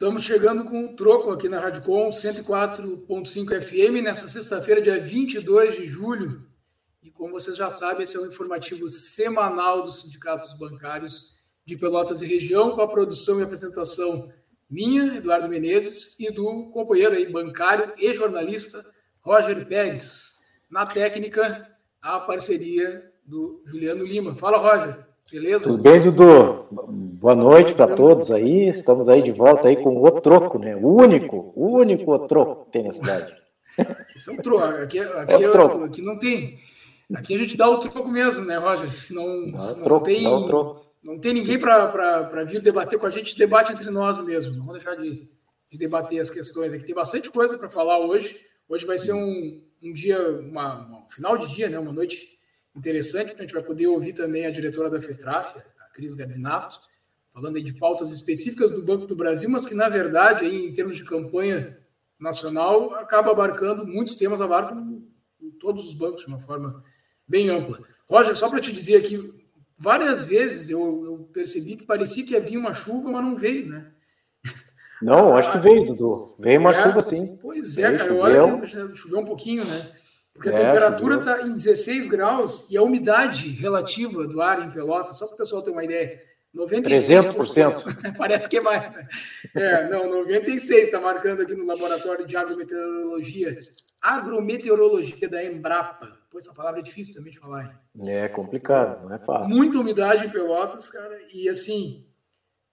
Estamos chegando com o troco aqui na Rádio Com 104.5 FM nessa sexta-feira, dia 22 de julho. E como vocês já sabem, esse é o informativo semanal dos sindicatos bancários de Pelotas e região, com a produção e apresentação minha, Eduardo Menezes, e do companheiro aí, bancário e jornalista Roger Pérez. Na técnica, a parceria do Juliano Lima. Fala, Roger. Beleza? Tudo bem, Dudu? Boa noite para todos aí. Estamos aí de volta aí com o troco, né? O único, o único troco que tem na cidade. Isso é um troco. Aqui, aqui, é troco. aqui não tem. Aqui a gente dá o troco mesmo, né, Roger? Senão, não, não troco, tem, não tem ninguém para vir debater com a gente, debate entre nós mesmos. Não vamos deixar de, de debater as questões aqui. Tem bastante coisa para falar hoje. Hoje vai ser um, um dia, uma, um final de dia, né? Uma noite interessante, a gente vai poder ouvir também a diretora da FETRAF, a Cris Gabinato, falando aí de pautas específicas do Banco do Brasil, mas que, na verdade, aí, em termos de campanha nacional, acaba abarcando muitos temas, abarcam todos os bancos de uma forma bem ampla. Roger, só para te dizer aqui, várias vezes eu, eu, percebi que parecia que havia uma chuva, mas não veio, né? Não, acho que veio, Dudu. Veio uma é, chuva, sim. Pois é, veio, cara. Olha que choveu um pouquinho, né? Porque a é, temperatura está em 16 graus e a umidade relativa do ar em Pelotas, só para o pessoal ter uma ideia, 96%. 300%. Parece que é mais. Né? É, não, 96 está marcando aqui no laboratório de agrometeorologia. Agrometeorologia da Embrapa. Pô, essa palavra é difícil também de falar. Hein? É complicado, não é fácil. Muita umidade em Pelotas, cara. E assim,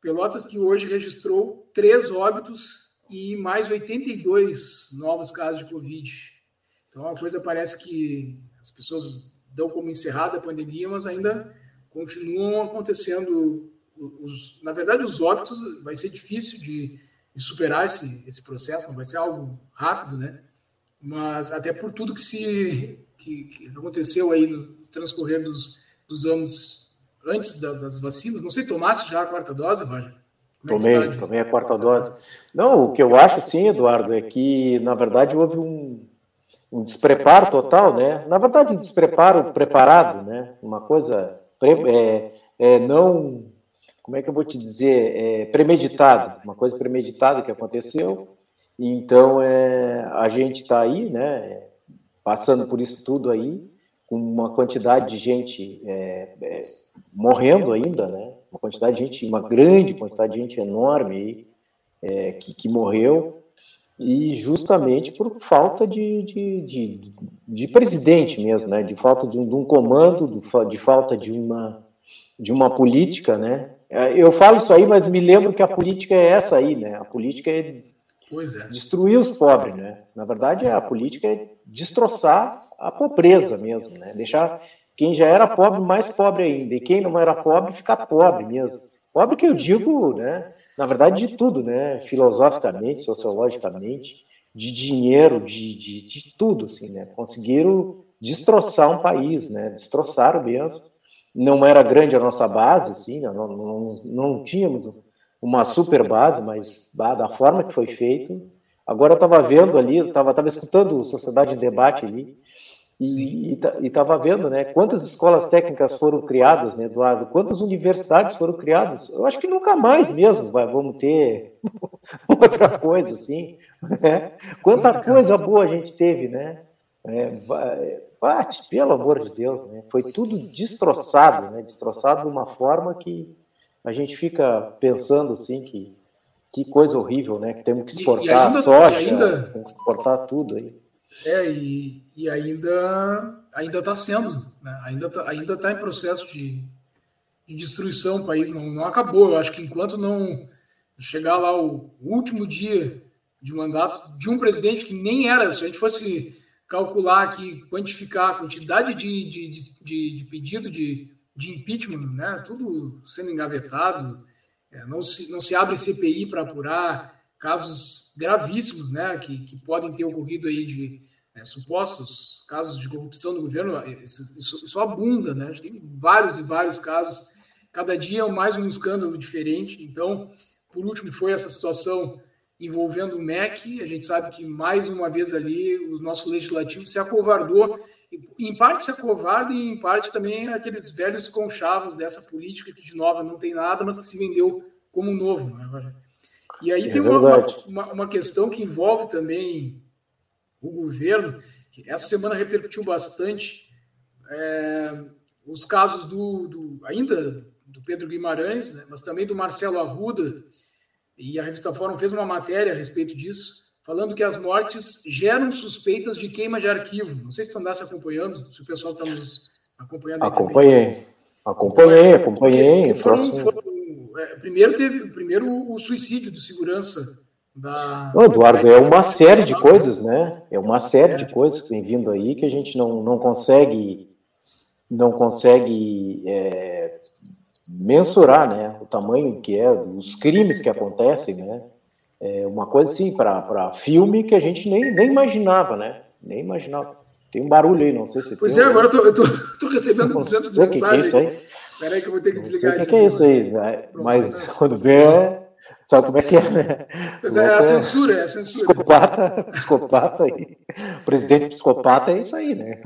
Pelotas que hoje registrou três óbitos e mais 82 novos casos de Covid. Então a coisa parece que as pessoas dão como encerrada a pandemia, mas ainda continuam acontecendo. Os, na verdade, os óbitos vai ser difícil de, de superar esse, esse processo, não vai ser algo rápido, né? Mas até por tudo que se que, que aconteceu aí no transcorrer dos, dos anos antes da, das vacinas. Não sei, tomasse já a quarta dose, Roger? É tomei, tomei a quarta dose. Não, o que eu acho, sim, Eduardo, é que, na verdade, houve um, um despreparo total, né? Na verdade, um despreparo preparado, né? Uma coisa é, é, não, como é que eu vou te dizer, é, premeditado, uma coisa premeditada que aconteceu. Então, é, a gente está aí, né? Passando por isso tudo aí, com uma quantidade de gente é, é, morrendo ainda, né? Uma quantidade de gente, uma grande quantidade de gente enorme aí, é, que, que morreu e justamente por falta de, de, de, de, presidente mesmo, né? de falta de um, de um comando, de falta de uma, de uma política. Né? É, eu falo isso aí, mas me lembro que a política é essa aí, né? a política é, é. destruir os pobres. Né? Na verdade, a política é destroçar a pobreza mesmo, né? deixar quem já era pobre mais pobre ainda, e quem não era pobre ficar pobre mesmo. Pobre que eu digo, né? Na verdade, de tudo, né? Filosoficamente, sociologicamente, de dinheiro, de, de, de tudo, assim, né? Conseguiram destroçar um país, né? Destroçaram mesmo. Não era grande a nossa base, assim, não, não, não tínhamos uma super base, mas da forma que foi feito. Agora eu estava vendo ali, estava escutando Sociedade em Debate ali, e estava vendo, né? Quantas escolas técnicas foram criadas, né, Eduardo? Quantas universidades foram criadas? Eu acho que nunca mais mesmo vai, vamos ter outra coisa assim. Né? Quanta coisa boa a gente teve, né? É, bate, pelo amor de Deus, né? Foi tudo destroçado, né? Destroçado de uma forma que a gente fica pensando assim que que coisa horrível, né? Que temos que exportar ainda, soja, ainda... temos que exportar tudo aí. É, e, e ainda ainda está sendo, né? ainda está ainda tá em processo de, de destruição o país, não, não acabou. Eu acho que enquanto não chegar lá o último dia de mandato de um presidente que nem era, se a gente fosse calcular aqui, quantificar a quantidade de, de, de, de pedido de, de impeachment, né? tudo sendo engavetado, é, não, se, não se abre CPI para apurar casos gravíssimos né? que, que podem ter ocorrido aí de é, supostos casos de corrupção no governo, é, isso, isso, isso, abunda, né? A gente tem vários e vários casos, cada dia é mais um escândalo diferente. Então, por último, foi essa situação envolvendo o MEC. A gente sabe que, mais uma vez ali, o nosso legislativo se acovardou, em parte se acovarda e em parte também aqueles velhos conchavos dessa política que, de nova, não tem nada, mas que se vendeu como novo. Né? E aí é tem uma, uma, uma, questão que envolve também o governo, que essa semana repercutiu bastante, é, os casos do, do, ainda do Pedro Guimarães, né, mas também do Marcelo Arruda, e a revista Fórum fez uma matéria a respeito disso, falando que as mortes geram suspeitas de queima de arquivo. Não sei se tu andasse acompanhando, se o pessoal está nos acompanhando. Acompanhei, acompanhei, acompanhei. Porque, porque foram, foram, primeiro teve primeiro o suicídio do segurança da. Não, Eduardo, é uma série de coisas, né? É uma série de coisas que vem vindo aí que a gente não, não consegue não consegue é, mensurar, né? O tamanho que é, os crimes que acontecem, né? É uma coisa assim para filme que a gente nem, nem imaginava, né? Nem imaginava. Tem um barulho aí, não sei se Pois tem é, agora eu tô, tô, tô recebendo 200 mensagens. Que é isso aí? Peraí que eu vou ter que desligar isso. O que, é isso aí? Né? Mas quando vê, sabe como é que é, né? Mas é a censura, é a censura. Psicopata, psicopata aí. Presidente psicopata é isso aí, né?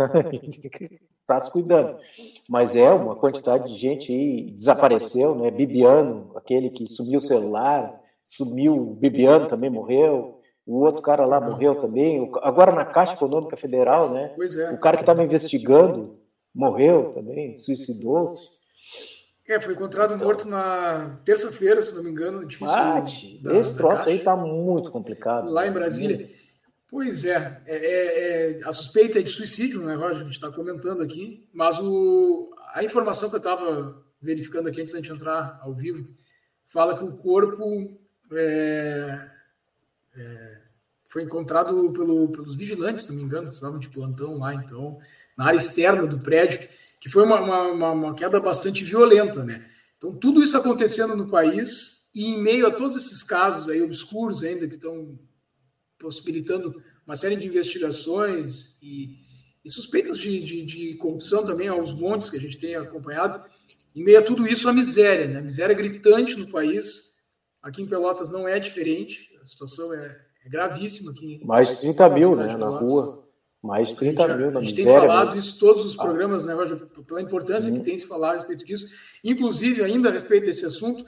Está se cuidando. Mas é uma quantidade de gente aí desapareceu, né? Bibiano, aquele que sumiu o celular, sumiu, Bibiano também morreu. O outro cara lá morreu também. Agora na Caixa Econômica Federal, né? Pois é. O cara que estava investigando morreu também, suicidou-se. É, foi encontrado então, morto na terça-feira, se não me engano. Difícil bate, da, esse troço aí tá muito complicado. Lá em Brasília. Muito. Pois é, é, é, é, a suspeita é de suicídio, né, Roger? A gente está comentando aqui, mas o, a informação que eu estava verificando aqui antes de entrar ao vivo fala que o corpo é, é, foi encontrado pelo, pelos vigilantes, se não me engano, estavam de plantão lá, então, na área externa do prédio que foi uma, uma, uma, queda bastante violenta, né? Então, tudo isso acontecendo no país e em meio a todos esses casos aí obscuros ainda que estão possibilitando uma série de investigações e, e suspeitas de, de, de, corrupção também aos montes que a gente tem acompanhado, em meio a tudo isso, a miséria, né? A miséria gritante no país. Aqui em Pelotas não é diferente, a situação é, é gravíssima aqui. Mais de 30 mil, né, na rua. Mais de 30 gente, mil na A gente miséria, tem falado isso todos os ah. programas, né, Roger, pela importância que uhum. tem se falar a respeito disso. Inclusive, ainda a respeito desse assunto,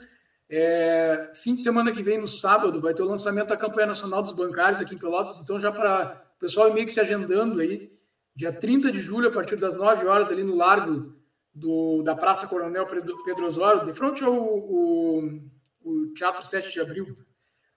é, fim de semana que vem, no sábado, vai ter o lançamento da campanha nacional dos bancários aqui em Pelotas. Então, já para o pessoal meio que se agendando aí, dia 30 de julho, a partir das 9 horas, ali no largo do, da Praça Coronel Pedro Osório, de frente ao o, o Teatro 7 de Abril,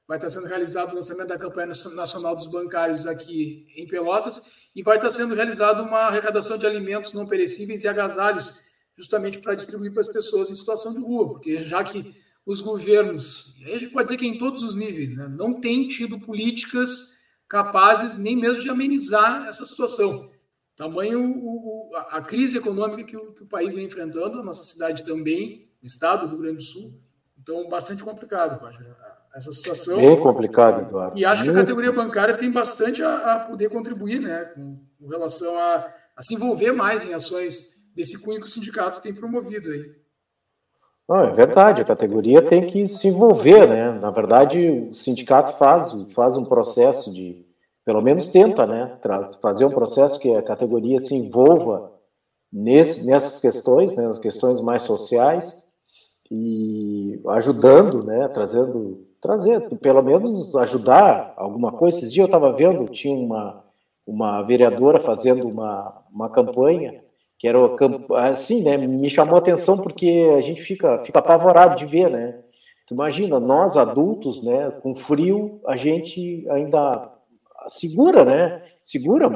vai estar sendo realizado o lançamento da campanha nacional dos bancários aqui em Pelotas e vai estar sendo realizada uma arrecadação de alimentos não perecíveis e agasalhos, justamente para distribuir para as pessoas em situação de rua, porque já que os governos, a gente pode dizer que é em todos os níveis, né, não têm tido políticas capazes nem mesmo de amenizar essa situação. Tamanho o, a, crise econômica que o, que o país vem enfrentando, a nossa cidade também, o estado do Rio Grande do Sul, então bastante complicado, essa situação. Bem complicado, Eduardo. E acho que a categoria bancária tem bastante a, a poder contribuir, né, com, com relação a, a, se envolver mais em ações desse cunho que o sindicato tem promovido aí. Não, é verdade, a categoria tem que se envolver, né? Na verdade, o sindicato faz, faz um processo de, pelo menos tenta, né? Fazer um processo que a categoria se envolva nesse, nessas questões, né? As questões mais sociais e ajudando, né? Trazendo trazer, pelo menos ajudar alguma coisa. Esses dias eu estava vendo, tinha uma, uma vereadora fazendo uma, uma campanha, que era assim, né? Me chamou a atenção porque a gente fica, fica apavorado de ver, né? Tu imagina, nós adultos, né, com frio, a gente ainda segura, né? Segura,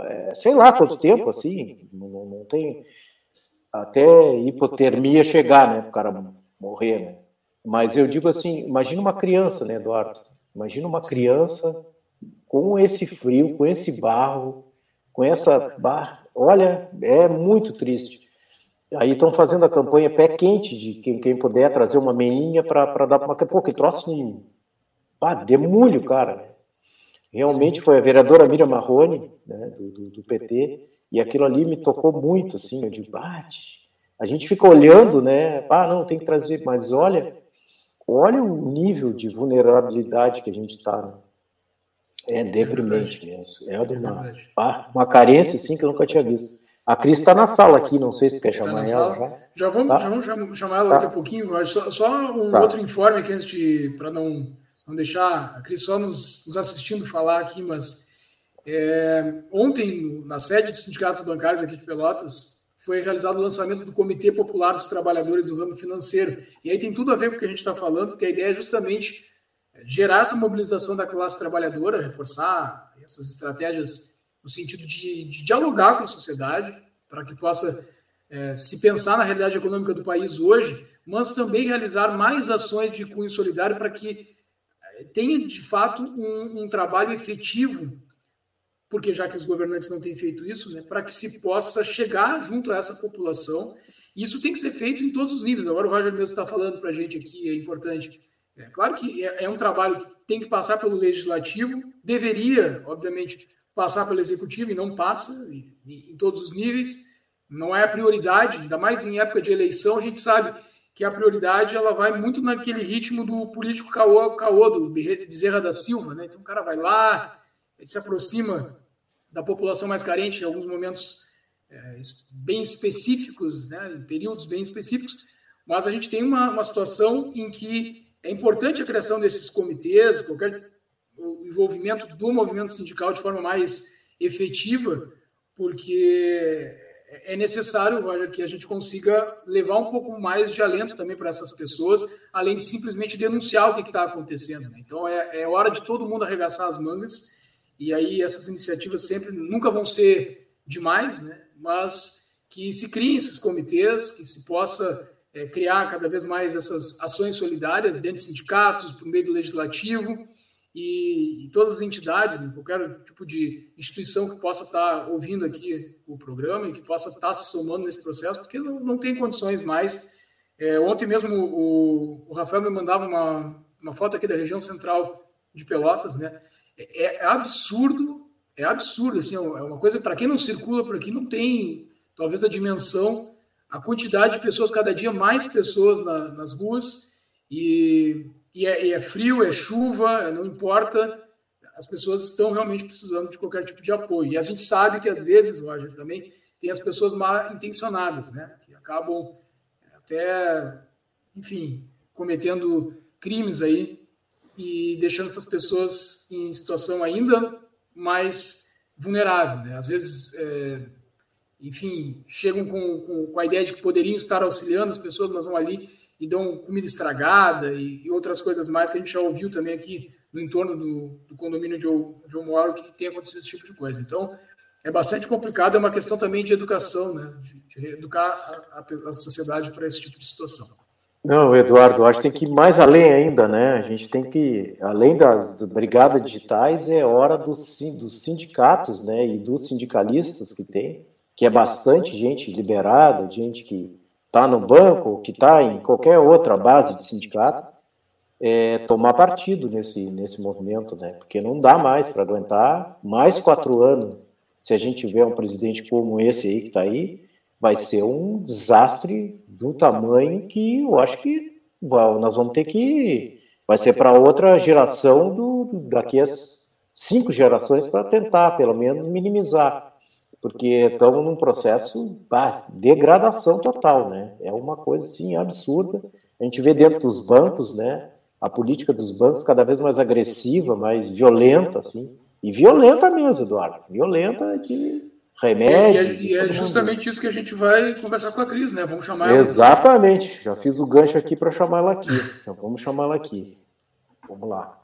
é, sei lá quanto tempo, assim, não, não tem. Até hipotermia chegar, né? Para o cara morrer, né? Mas eu digo assim, imagina uma criança, né, Eduardo? Imagina uma criança com esse frio, com esse barro, com essa barra. Olha, é muito triste. Aí estão fazendo a campanha pé quente de quem, quem puder trazer uma meinha para dar uma. Pô, que troço um. Ah, demulho, cara. Realmente foi a vereadora Miriam Marrone, né, do, do, do, PT, e aquilo ali me tocou muito, assim. Eu digo, bate. A gente fica olhando, né? Ah, não, tem que trazer, mas olha, Olha o nível de vulnerabilidade que a gente está. Né? É deprimente é mesmo. É uma, ah, uma carência assim que eu nunca tinha visto. A Cris está na sala aqui, não sei se quer tá chamar tá ela. Já, já vamos, tá? já vamos chamar ela tá. daqui a pouquinho. Só, só um tá. outro informe aqui antes de. para não não deixar a Cris só nos, nos assistindo falar aqui, mas é, ontem, na sede dos sindicatos bancários aqui de Pelotas, foi realizado o lançamento do Comitê Popular dos Trabalhadores do Ramo Financeiro. E aí tem tudo a ver com o que a gente está falando, porque a ideia é justamente gerar essa mobilização da classe trabalhadora, reforçar essas estratégias no sentido de, de dialogar com a sociedade, para que possa é, se pensar na realidade econômica do país hoje, mas também realizar mais ações de cunho solidário para que é, tenha, de fato, um, um trabalho efetivo porque já que os governantes não têm feito isso, né, para que se possa chegar junto a essa população. E isso tem que ser feito em todos os níveis. Agora o Roger mesmo está falando para a gente aqui, é importante. É claro que é, é, um trabalho que tem que passar pelo legislativo, deveria, obviamente, passar pelo executivo e não passa em, em todos os níveis. Não é a prioridade, ainda mais em época de eleição, a gente sabe que a prioridade ela vai muito naquele ritmo do político caô, caô do Bezerra da Silva, né? Então o cara vai lá, se aproxima da população mais carente em alguns momentos é, bem específicos, né, em períodos bem específicos, mas a gente tem uma, uma situação em que é importante a criação desses comitês, qualquer envolvimento do movimento sindical de forma mais efetiva, porque é necessário, Roger, que a gente consiga levar um pouco mais de alento também para essas pessoas, além de simplesmente denunciar o que está acontecendo. Né? Então é, é hora de todo mundo arregaçar as mangas e aí essas iniciativas sempre nunca vão ser demais, né? mas que se criem esses comitês, que se possa é, criar cada vez mais essas ações solidárias dentro de sindicatos, por meio do legislativo e, e todas as entidades, né? qualquer tipo de instituição que possa estar ouvindo aqui o programa e que possa estar se somando nesse processo, porque não, não tem condições mais. É, ontem mesmo o, o Rafael me mandava uma, uma foto aqui da região central de Pelotas, né? É, é absurdo, é absurdo, assim, é uma coisa, para quem não circula por aqui, não tem, talvez, a dimensão, a quantidade de pessoas, cada dia mais pessoas na, nas ruas, e, e, é, e é frio, é chuva, não importa, as pessoas estão realmente precisando de qualquer tipo de apoio. E a gente sabe que, às vezes, Roger, também tem as pessoas mal intencionadas, né? Que acabam até, enfim, cometendo crimes aí e deixando essas pessoas em situação ainda mais vulnerável. Né? Às vezes, é, enfim, chegam com, com, com, a ideia de que poderiam estar auxiliando as pessoas, mas vão ali e dão comida estragada e, e outras coisas mais que a gente já ouviu também aqui no entorno do, do condomínio de eu, de eu moro que tem acontecido esse tipo de coisa. Então, é bastante complicado, é uma questão também de educação, né? de, de educar a, a, a sociedade para esse tipo de situação. Não, Eduardo, acho que tem que ir mais além ainda, né? A gente tem que, além das brigadas digitais, é hora dos, dos sindicatos, né? E dos sindicalistas que tem, que é bastante gente liberada, gente que está no banco, que está em qualquer outra base de sindicato, é, tomar partido nesse, nesse movimento, né? Porque não dá mais para aguentar mais quatro anos se a gente tiver um presidente como esse aí que está aí, vai ser um desastre do tamanho que eu acho que nós vamos ter que. Vai ser para outra geração do, daqui a cinco gerações para tentar, pelo menos, minimizar. Porque estamos num processo de degradação total, né? É uma coisa assim absurda. A gente vê dentro dos bancos, né? A política dos bancos cada vez mais agressiva, mais violenta, assim. E violenta mesmo, Eduardo. Violenta que remédio. E, é, e é justamente mundo. isso que a gente vai conversar com a Cris, né? Vamos chamar ela. Exatamente. Já fiz o gancho aqui para chamar ela aqui. Então vamos chamar ela aqui. Vamos lá.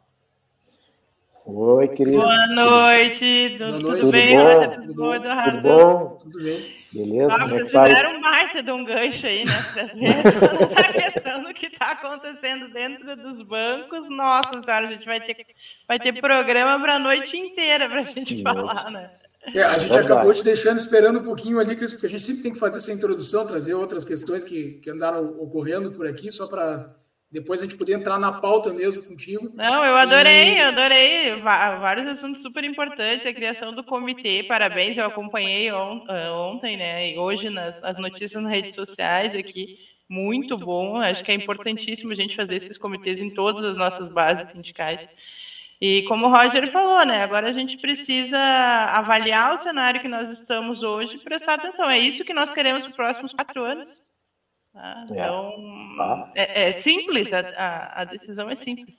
Oi, Cris. Boa noite. Boa noite. Tudo, bem? Bom? Tudo, bom? Tudo bom? Tudo bem. Beleza? Ah, vocês é fizeram um baita de um gancho aí, né? Essa questão do que está acontecendo dentro dos bancos. Nossa senhora, a gente vai ter, vai ter programa para a noite inteira para a gente falar, né? É, a gente acabou te deixando esperando um pouquinho ali, Cris, porque a gente sempre tem que fazer essa introdução, trazer outras questões que, que andaram ocorrendo por aqui, só para depois a gente poder entrar na pauta mesmo contigo. Não, eu adorei, e... eu adorei. Vários assuntos super importantes, a criação do comitê, parabéns, eu acompanhei on, uh, ontem, né, e hoje nas as notícias nas redes sociais aqui, muito bom, acho que é importantíssimo a gente fazer esses comitês em todas as nossas bases sindicais. E como o Roger falou, né? Agora a gente precisa avaliar o cenário que nós estamos hoje e prestar atenção. É isso que nós queremos nos próximos quatro anos. Tá? É. Então, é, é simples, a, a, decisão é simples.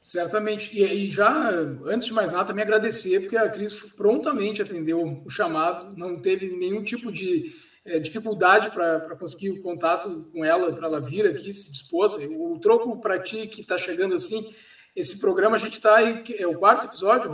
Certamente. E, e, já, antes de mais nada, também agradecer, porque a Cris prontamente atendeu o chamado, não teve nenhum tipo de é, dificuldade para conseguir o contato com ela, para ela vir aqui, se dispôs. O troco para ti que está chegando assim, esse programa a gente está aí, é o quarto episódio,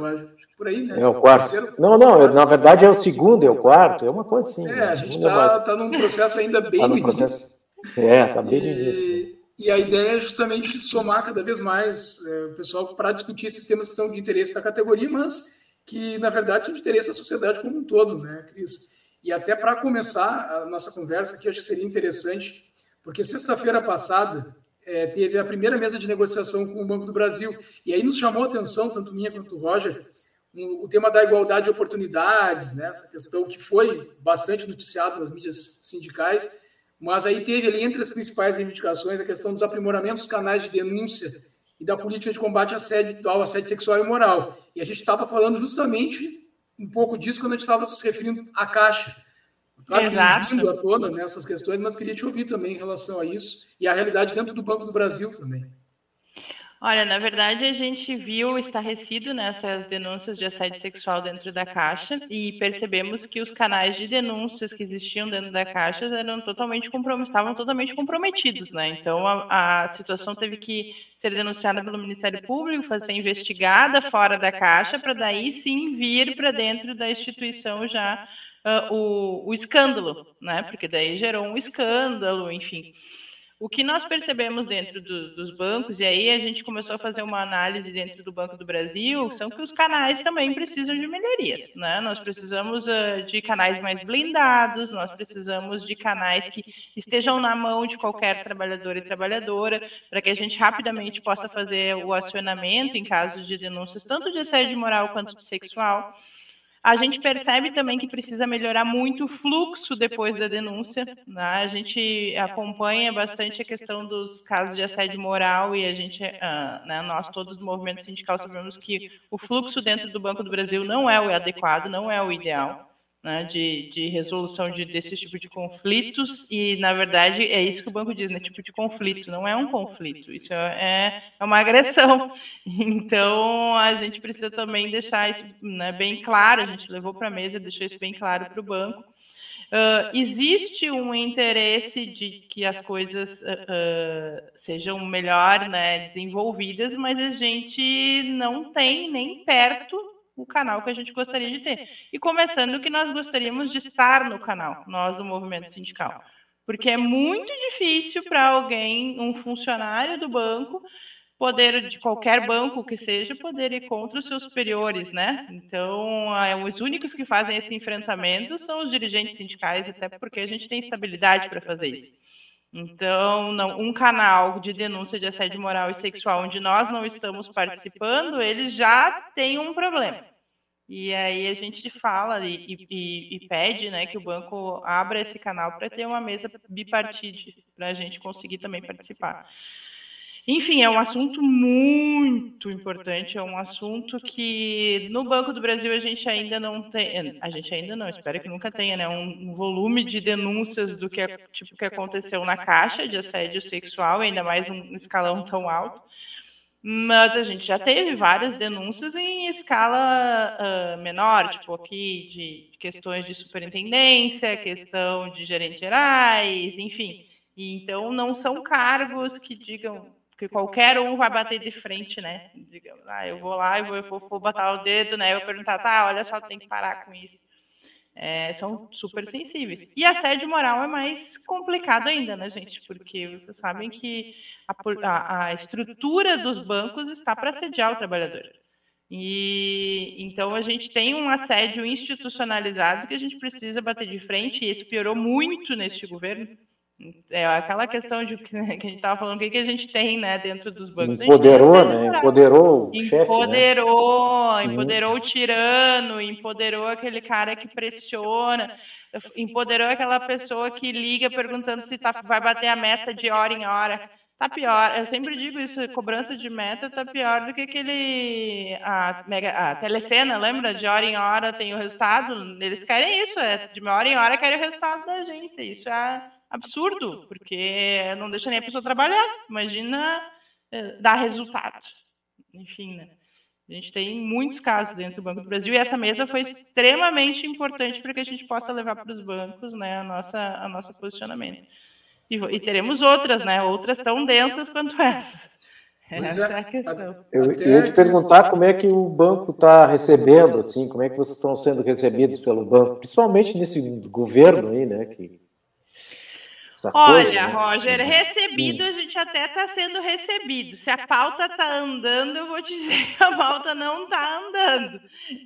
por aí, né? É o quarto. É o não, não, na verdade é o segundo, é o quarto, é uma coisa assim. É, né? a gente está tá num processo ainda bem tá no processo. É, está bem no início. E a ideia é justamente somar cada vez mais é, o pessoal para discutir esses temas que são de interesse da categoria, mas que, na verdade, são de interesse da sociedade como um todo, né, Cris? E até para começar a nossa conversa aqui, acho que seria interessante, porque sexta-feira passada é, teve a primeira mesa de negociação com o Banco do Brasil, e aí nos chamou a atenção, tanto minha quanto o Roger, um, o tema da igualdade de oportunidades, né, essa questão que foi bastante noticiada nas mídias sindicais, mas aí teve ali entre as principais reivindicações a questão dos aprimoramentos dos canais de denúncia e da política de combate ao assédio, ao assédio sexual e moral. E a gente estava falando justamente um pouco disso quando a gente estava se referindo à Caixa. Claro, Exato. vindo à tona nessas questões, mas queria te ouvir também em relação a isso e a realidade dentro do Banco do Brasil também. Olha, na verdade, a gente viu estarrecido nessas denúncias de assédio sexual dentro da Caixa e percebemos que os canais de denúncias que existiam dentro da Caixa eram totalmente estavam totalmente comprometidos, né? Então, a, a situação teve que ser denunciada pelo Ministério Público, ser investigada fora da Caixa, para daí sim vir para dentro da instituição já uh, o, o escândalo, né? Porque daí gerou um escândalo, enfim. O que nós percebemos dentro do, dos bancos, e aí a gente começou a fazer uma análise dentro do Banco do Brasil, são que os canais também precisam de melhorias. Né? Nós precisamos uh, de canais mais blindados, nós precisamos de canais que estejam na mão de qualquer trabalhador e trabalhadora, para que a gente rapidamente possa fazer o acionamento em casos de denúncias, tanto de assédio moral quanto de sexual. A gente percebe também que precisa melhorar muito o fluxo depois da denúncia. Né? A gente acompanha bastante a questão dos casos de assédio moral e a gente, uh, né, nós todos do movimento sindical sabemos que o fluxo dentro do Banco do Brasil não é o adequado, não é o ideal né, de, de resolução de, desse tipo de conflitos, e na verdade é isso que o banco diz, né, tipo de conflito, não é um conflito, isso é, é uma agressão. Então a gente precisa também deixar isso né, bem claro, a gente levou para a mesa, deixou isso bem claro para o banco. Uh, existe um interesse de que as coisas uh, uh, sejam melhor né, desenvolvidas, mas a gente não tem nem perto o canal que a gente gostaria de ter. E começando que nós gostaríamos de estar no canal, nós do movimento sindical. Porque é muito difícil para alguém, um funcionário do banco, poder, de qualquer banco que seja, poder ir contra os seus superiores, né? Então, os únicos que fazem esse enfrentamento são os dirigentes sindicais, até porque a gente tem estabilidade para fazer isso. Então, não, um canal de denúncia de assédio moral e sexual onde nós não estamos participando, ele já tem um problema. E aí a gente fala e, e, e pede né, que o banco abra esse canal para ter uma mesa bipartite, para a gente conseguir também participar. Enfim, é um assunto muito importante, é um assunto que no Banco do Brasil a gente ainda não tem, a gente ainda não, espero que nunca tenha, né, um, volume de denúncias do que tipo que aconteceu na Caixa de assédio sexual, ainda mais um escalão tão alto. Mas a gente já teve várias denúncias em escala uh, menor, tipo aqui de questões de superintendência, questão de gerentes gerais, enfim. Então não são cargos que digam porque qualquer um vai bater de frente, né? Digamos, ah, eu vou lá e vou, vou, vou botar o dedo, né? Eu vou perguntar, tá, olha só, tem que parar com isso. É, são super sensíveis. E assédio moral é mais complicado ainda, né, gente? Porque vocês sabem que a, a, a estrutura dos bancos está para assediar o trabalhador. E então a gente tem um assédio institucionalizado que a gente precisa bater de frente, e esse piorou muito neste governo. É aquela questão de que a gente estava falando, o que, que a gente tem né, dentro dos bancos. Empoderou, né? Empoderou o chefe. Empoderou, né? empoderou o tirano, empoderou aquele cara que pressiona, empoderou aquela pessoa que liga perguntando se tá, vai bater a meta de hora em hora. Tá pior, eu sempre digo isso, cobrança de meta tá pior do que aquele a, mega, a telecena, lembra? De hora em hora tem o resultado, eles querem isso, é, de hora em hora querem o resultado da agência, isso é absurdo, porque não deixa nem a pessoa trabalhar. Imagina eh, dar resultado. enfim, né? A gente tem muitos casos dentro do Banco do Brasil e essa mesa foi extremamente importante para que a gente possa levar para os bancos né, a nossa, a nosso posicionamento. E, e, teremos outras, né? Outras tão densas quanto essa. Essa é, é a questão. Eu, eu ia te perguntar como é que o banco está recebendo, assim, como é que vocês estão sendo recebidos pelo banco, principalmente nesse governo aí, né? Que essa Olha, coisa, né? Roger, recebido a gente até está sendo recebido. Se a pauta está andando, eu vou dizer que a pauta não está andando.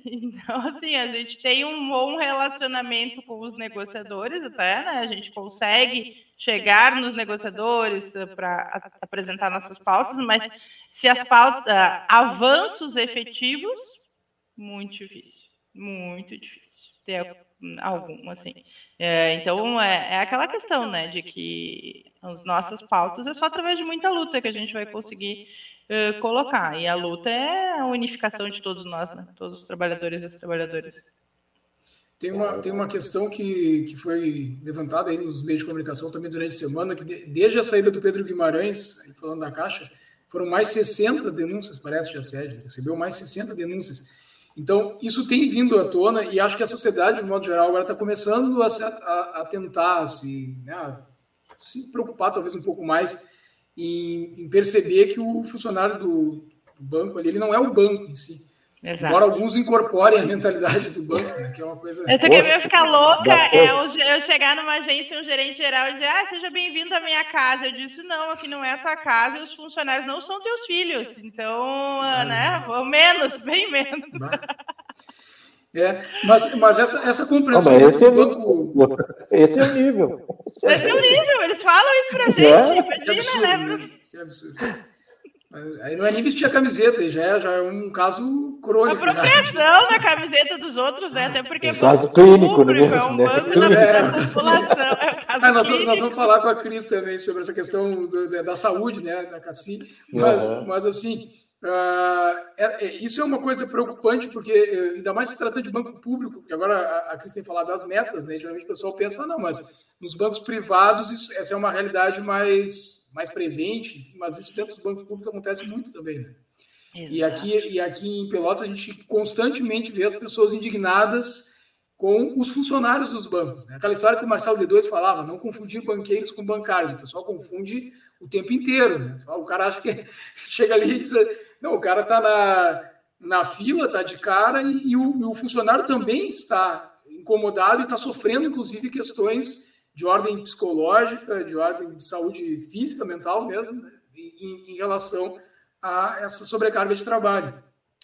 Então, assim, a gente tem um bom relacionamento com os negociadores, até, né? A gente consegue chegar nos negociadores eh, para apresentar nossas pautas, mas se as pautas, avanços efetivos, muito difícil, muito difícil ter algum, assim. É, então, é, é aquela questão, né, de que as nossas pautas é só através de muita luta que a gente vai conseguir uh, colocar. E a luta é a unificação de todos nós, né, todos os trabalhadores e as trabalhadoras. Tem uma, tem uma questão que, que foi levantada aí nos meios de comunicação também durante a semana, que de, desde a saída do Pedro Guimarães, falando da Caixa, foram mais 60 denúncias, parece, de assédio. Recebeu mais 60 denúncias. Então, isso tem vindo à tona e acho que a sociedade, de modo geral, agora está começando a, a, a, tentar se, né, se preocupar talvez um pouco mais em, em perceber que o funcionário do, do, banco ali, ele não é o banco em si. Exato. Embora alguns incorporem a mentalidade do banco, né, que é uma coisa. Eu querendo ficar louca é eu chegar numa agência, um gerente geral e dizer: Ah, seja bem-vindo à minha casa. Eu disse: Não, aqui não é a tua casa e os funcionários não são teus filhos. Então, ah, né, ou menos, bem menos. É, mas, mas essa, essa compreensão. Não, esse, é banco... esse é o nível. Esse é o nível, eles falam isso pra gente. É? Imagina, que absurdo, né? né? Que absurdo. Aí não é nem vestir a camiseta, já é, já é um caso crônico. A proteção da camiseta dos outros, né? Até porque. É um caso clínico, né? É um banco né? é. da população. É ah, nós, nós, vamos falar com a Cris também sobre essa questão do, da saúde, né? Da Cassi. Mas, uhum. mas assim. Uh, é, é, isso é uma coisa preocupante, porque eh, ainda mais se trata de banco público, porque agora a, a Cris tem falado das metas, né? Geralmente o pessoal pensa, não, mas nos bancos privados isso, essa é uma realidade mais mais presente, mas isso dentro dos bancos públicos acontece muito também, né? E aqui, e aqui em Pelotas a gente constantemente vê as pessoas indignadas com os funcionários dos bancos. Né? Aquela história que o Marcelo D2 falava, não confundir banqueiros com bancários. O pessoal confunde o tempo inteiro. Né? O cara acha que chega ali e diz, não, o cara está na, na fila, está de cara, e, e, o, e o funcionário também está incomodado e está sofrendo, inclusive, questões de ordem psicológica, de ordem de saúde física, mental mesmo, né, em, em, relação a essa sobrecarga de trabalho.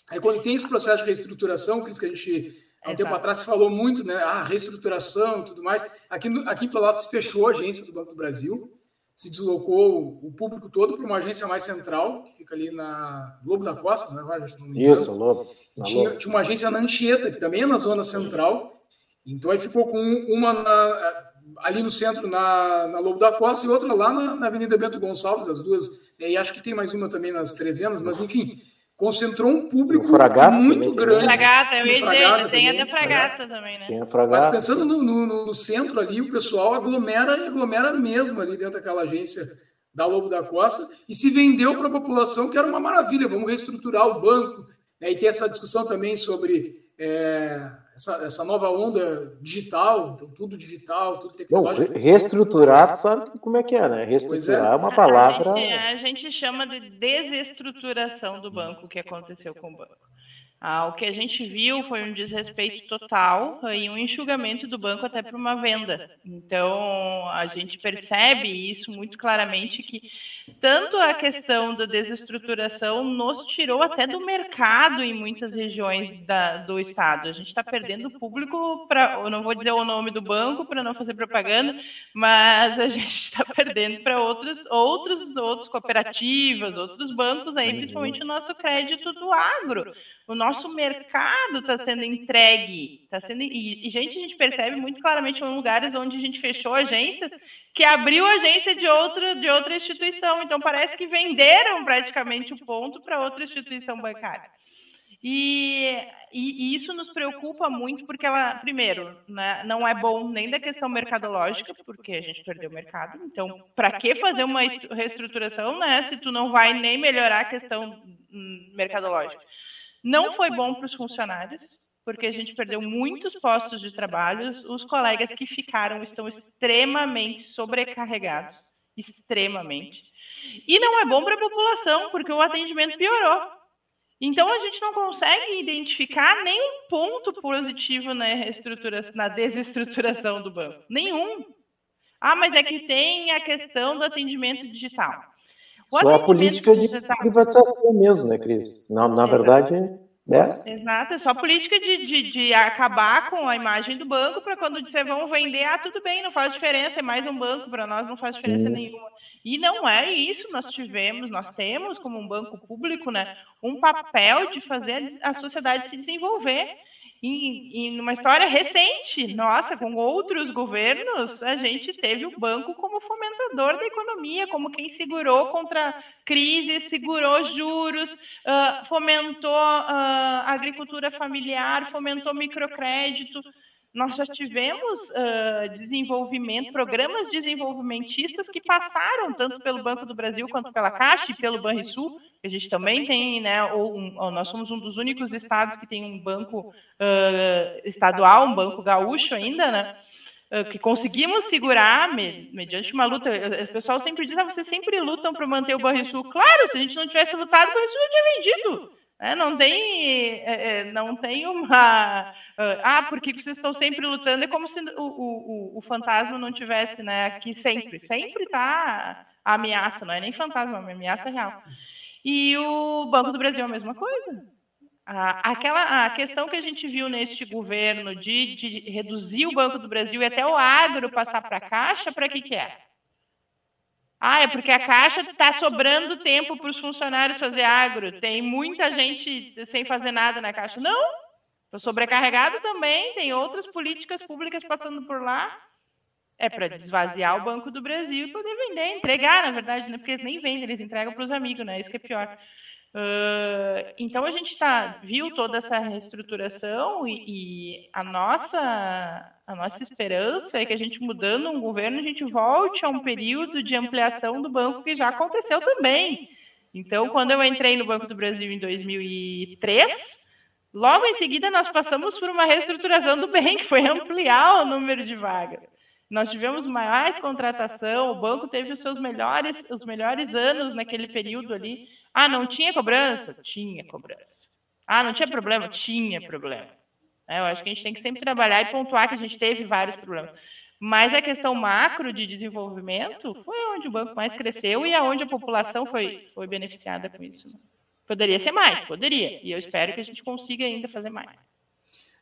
Aí quando tem esse processo de reestruturação, que a gente há um tempo atrás se falou muito, né, ah, reestruturação e tudo mais, aqui, aqui em Pelotas se fechou a agência do Banco do Brasil, se deslocou o público todo para uma agência mais central, que fica ali na Lobo da Costa, né, Roger? Isso, Lobo. Tinha, tinha, uma agência na Anchieta, que também é na zona central, então aí ficou com uma na, ali no centro, na, na Lobo da Costa, e outra lá na, na, Avenida Bento Gonçalves, as duas. E acho que tem mais uma também nas Três Vendas, mas enfim, concentrou um público fragata, muito grande. Fragata, eu ia dizer, tem até fragata, fragata, também, né? Tem a fragata. Mas pensando no, no, no, centro ali, o pessoal aglomera e aglomera mesmo ali dentro daquela agência da Lobo da Costa e se vendeu para a população que era uma maravilha, vamos reestruturar o banco. Né? E tem essa discussão também sobre. É, essa, essa nova onda digital, então tudo digital, tudo tecnológico. Não, reestruturar, sabe como é que é, né? Reestruturar é. é. uma palavra. A gente, a gente chama de desestruturação do banco, o que aconteceu com o banco. Ah, o que a gente viu foi um desrespeito total e um enxugamento do banco até para uma venda. Então, a gente percebe isso muito claramente que tanto a questão da desestruturação nos tirou até do mercado em muitas regiões da, do estado. A gente está perdendo público para, eu não vou dizer o nome do banco para não fazer propaganda, mas a gente está perdendo para outros, outros, outros cooperativas, outros bancos aí, principalmente o nosso crédito do agro o nosso mercado está sendo entregue, está sendo e, e, gente a gente percebe muito claramente em lugares onde a gente fechou agências que abriu agência de outra de outra instituição, então parece que venderam praticamente o ponto para outra instituição bancária. E, e, e, isso nos preocupa muito porque ela, primeiro, né, não é bom nem da questão mercadológica, porque a gente perdeu o mercado. Então, para que fazer uma reestruturação, né, se tu não vai nem melhorar a questão mercadológica? Não foi bom para os funcionários, porque a gente perdeu muitos postos de trabalho. Os colegas que ficaram estão extremamente sobrecarregados, extremamente. E não é bom para a população, porque o atendimento piorou. Então a gente não consegue identificar nenhum ponto positivo na, na desestruturação do banco. Nenhum. Ah, mas é que tem a questão do atendimento digital. Só a política de privatização mesmo, né, Cris? Na, na verdade, é. Exato, é só política de, de, de acabar com a imagem do banco para quando disser vão vender, ah, tudo bem, não faz diferença, é mais um banco, para nós não faz diferença hum. nenhuma. E não é isso, nós tivemos, nós temos como um banco público, né, um papel de fazer a sociedade se desenvolver. E, e numa história recente, nossa, com outros governos, a gente teve o banco como fomentador da economia, como quem segurou contra crises, segurou juros, uh, fomentou uh, agricultura familiar, fomentou microcrédito. Nós já tivemos uh, desenvolvimento, programas desenvolvimentistas que passaram tanto pelo Banco do Brasil quanto pela Caixa e pelo Banrisul, a gente também tem, né? Ou, um, ou nós somos um dos únicos estados que tem um banco uh, estadual, um banco gaúcho ainda, né? Uh, que conseguimos segurar me, mediante uma luta. O pessoal sempre diz: ah, vocês sempre lutam para manter o Banrisul. Claro, se a gente não tivesse lutado, o Banrisul já tinha vendido. É, não tem, é, é não tem uma. Ah, porque vocês estão sempre lutando? É como se o, o, o fantasma não tivesse, né? Aqui sempre. Sempre está a ameaça, não é nem fantasma, é uma ameaça real. E o Banco do Brasil é a mesma coisa. Aquela a questão que a gente viu neste governo de, de reduzir o Banco do Brasil e até o agro passar para a Caixa, para que, que é? Ah, é porque a Caixa está sobrando tempo para os funcionários fazer agro. Tem muita gente sem fazer nada na Caixa. Não, estou sobrecarregado também. Tem outras políticas públicas passando por lá. É para desvaziar o Banco do Brasil e poder vender, entregar, na verdade, né? porque eles nem vendem, eles entregam para os amigos, né? Isso que é pior. Uh, então a gente tá, viu toda essa reestruturação e, e, a nossa a nossa esperança é que a gente mudando um governo a gente volte a um período de ampliação do banco que já aconteceu também. Então quando eu entrei no Banco do Brasil em 2003 logo em seguida nós passamos por uma reestruturação do bem que foi ampliar o número de vagas. Nós tivemos mais contratação, o banco teve os seus melhores os melhores anos naquele período ali ah, não tinha cobrança? Tinha cobrança. Ah, não tinha problema? Tinha problema. É, eu acho que a gente tem que sempre trabalhar e pontuar que a gente teve vários problemas. Mas a questão macro de desenvolvimento foi onde o banco mais cresceu e aonde a população foi, foi beneficiada com isso. Né? Poderia ser mais, poderia. E eu espero que a gente consiga ainda fazer mais.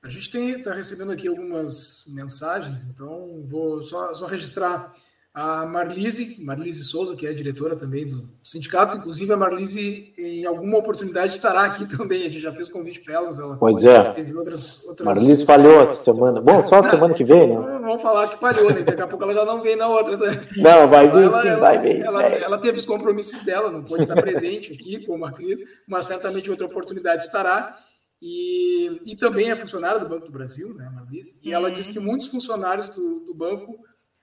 A gente está recebendo aqui algumas mensagens, então vou só, só registrar a Marlise, Marlise Souza, que é diretora também do sindicato, inclusive a Marlise, em alguma oportunidade, estará aqui também. A gente já fez convite para ela, ela. Pois é. Teve outras, outras... Marlise falhou essa semana. Bom, só a semana que vem, né? Não, vamos falar que falhou, né? Daqui a pouco ela já não vem na outra. Né? Não, vai vir, ela, sim, ela, vai vir. Ela, ela, teve os compromissos dela, não pode estar presente aqui com a Cris, mas certamente outra oportunidade estará. E, e também é funcionária do Banco do Brasil, né, Marlise? E ela diz que muitos funcionários do, do banco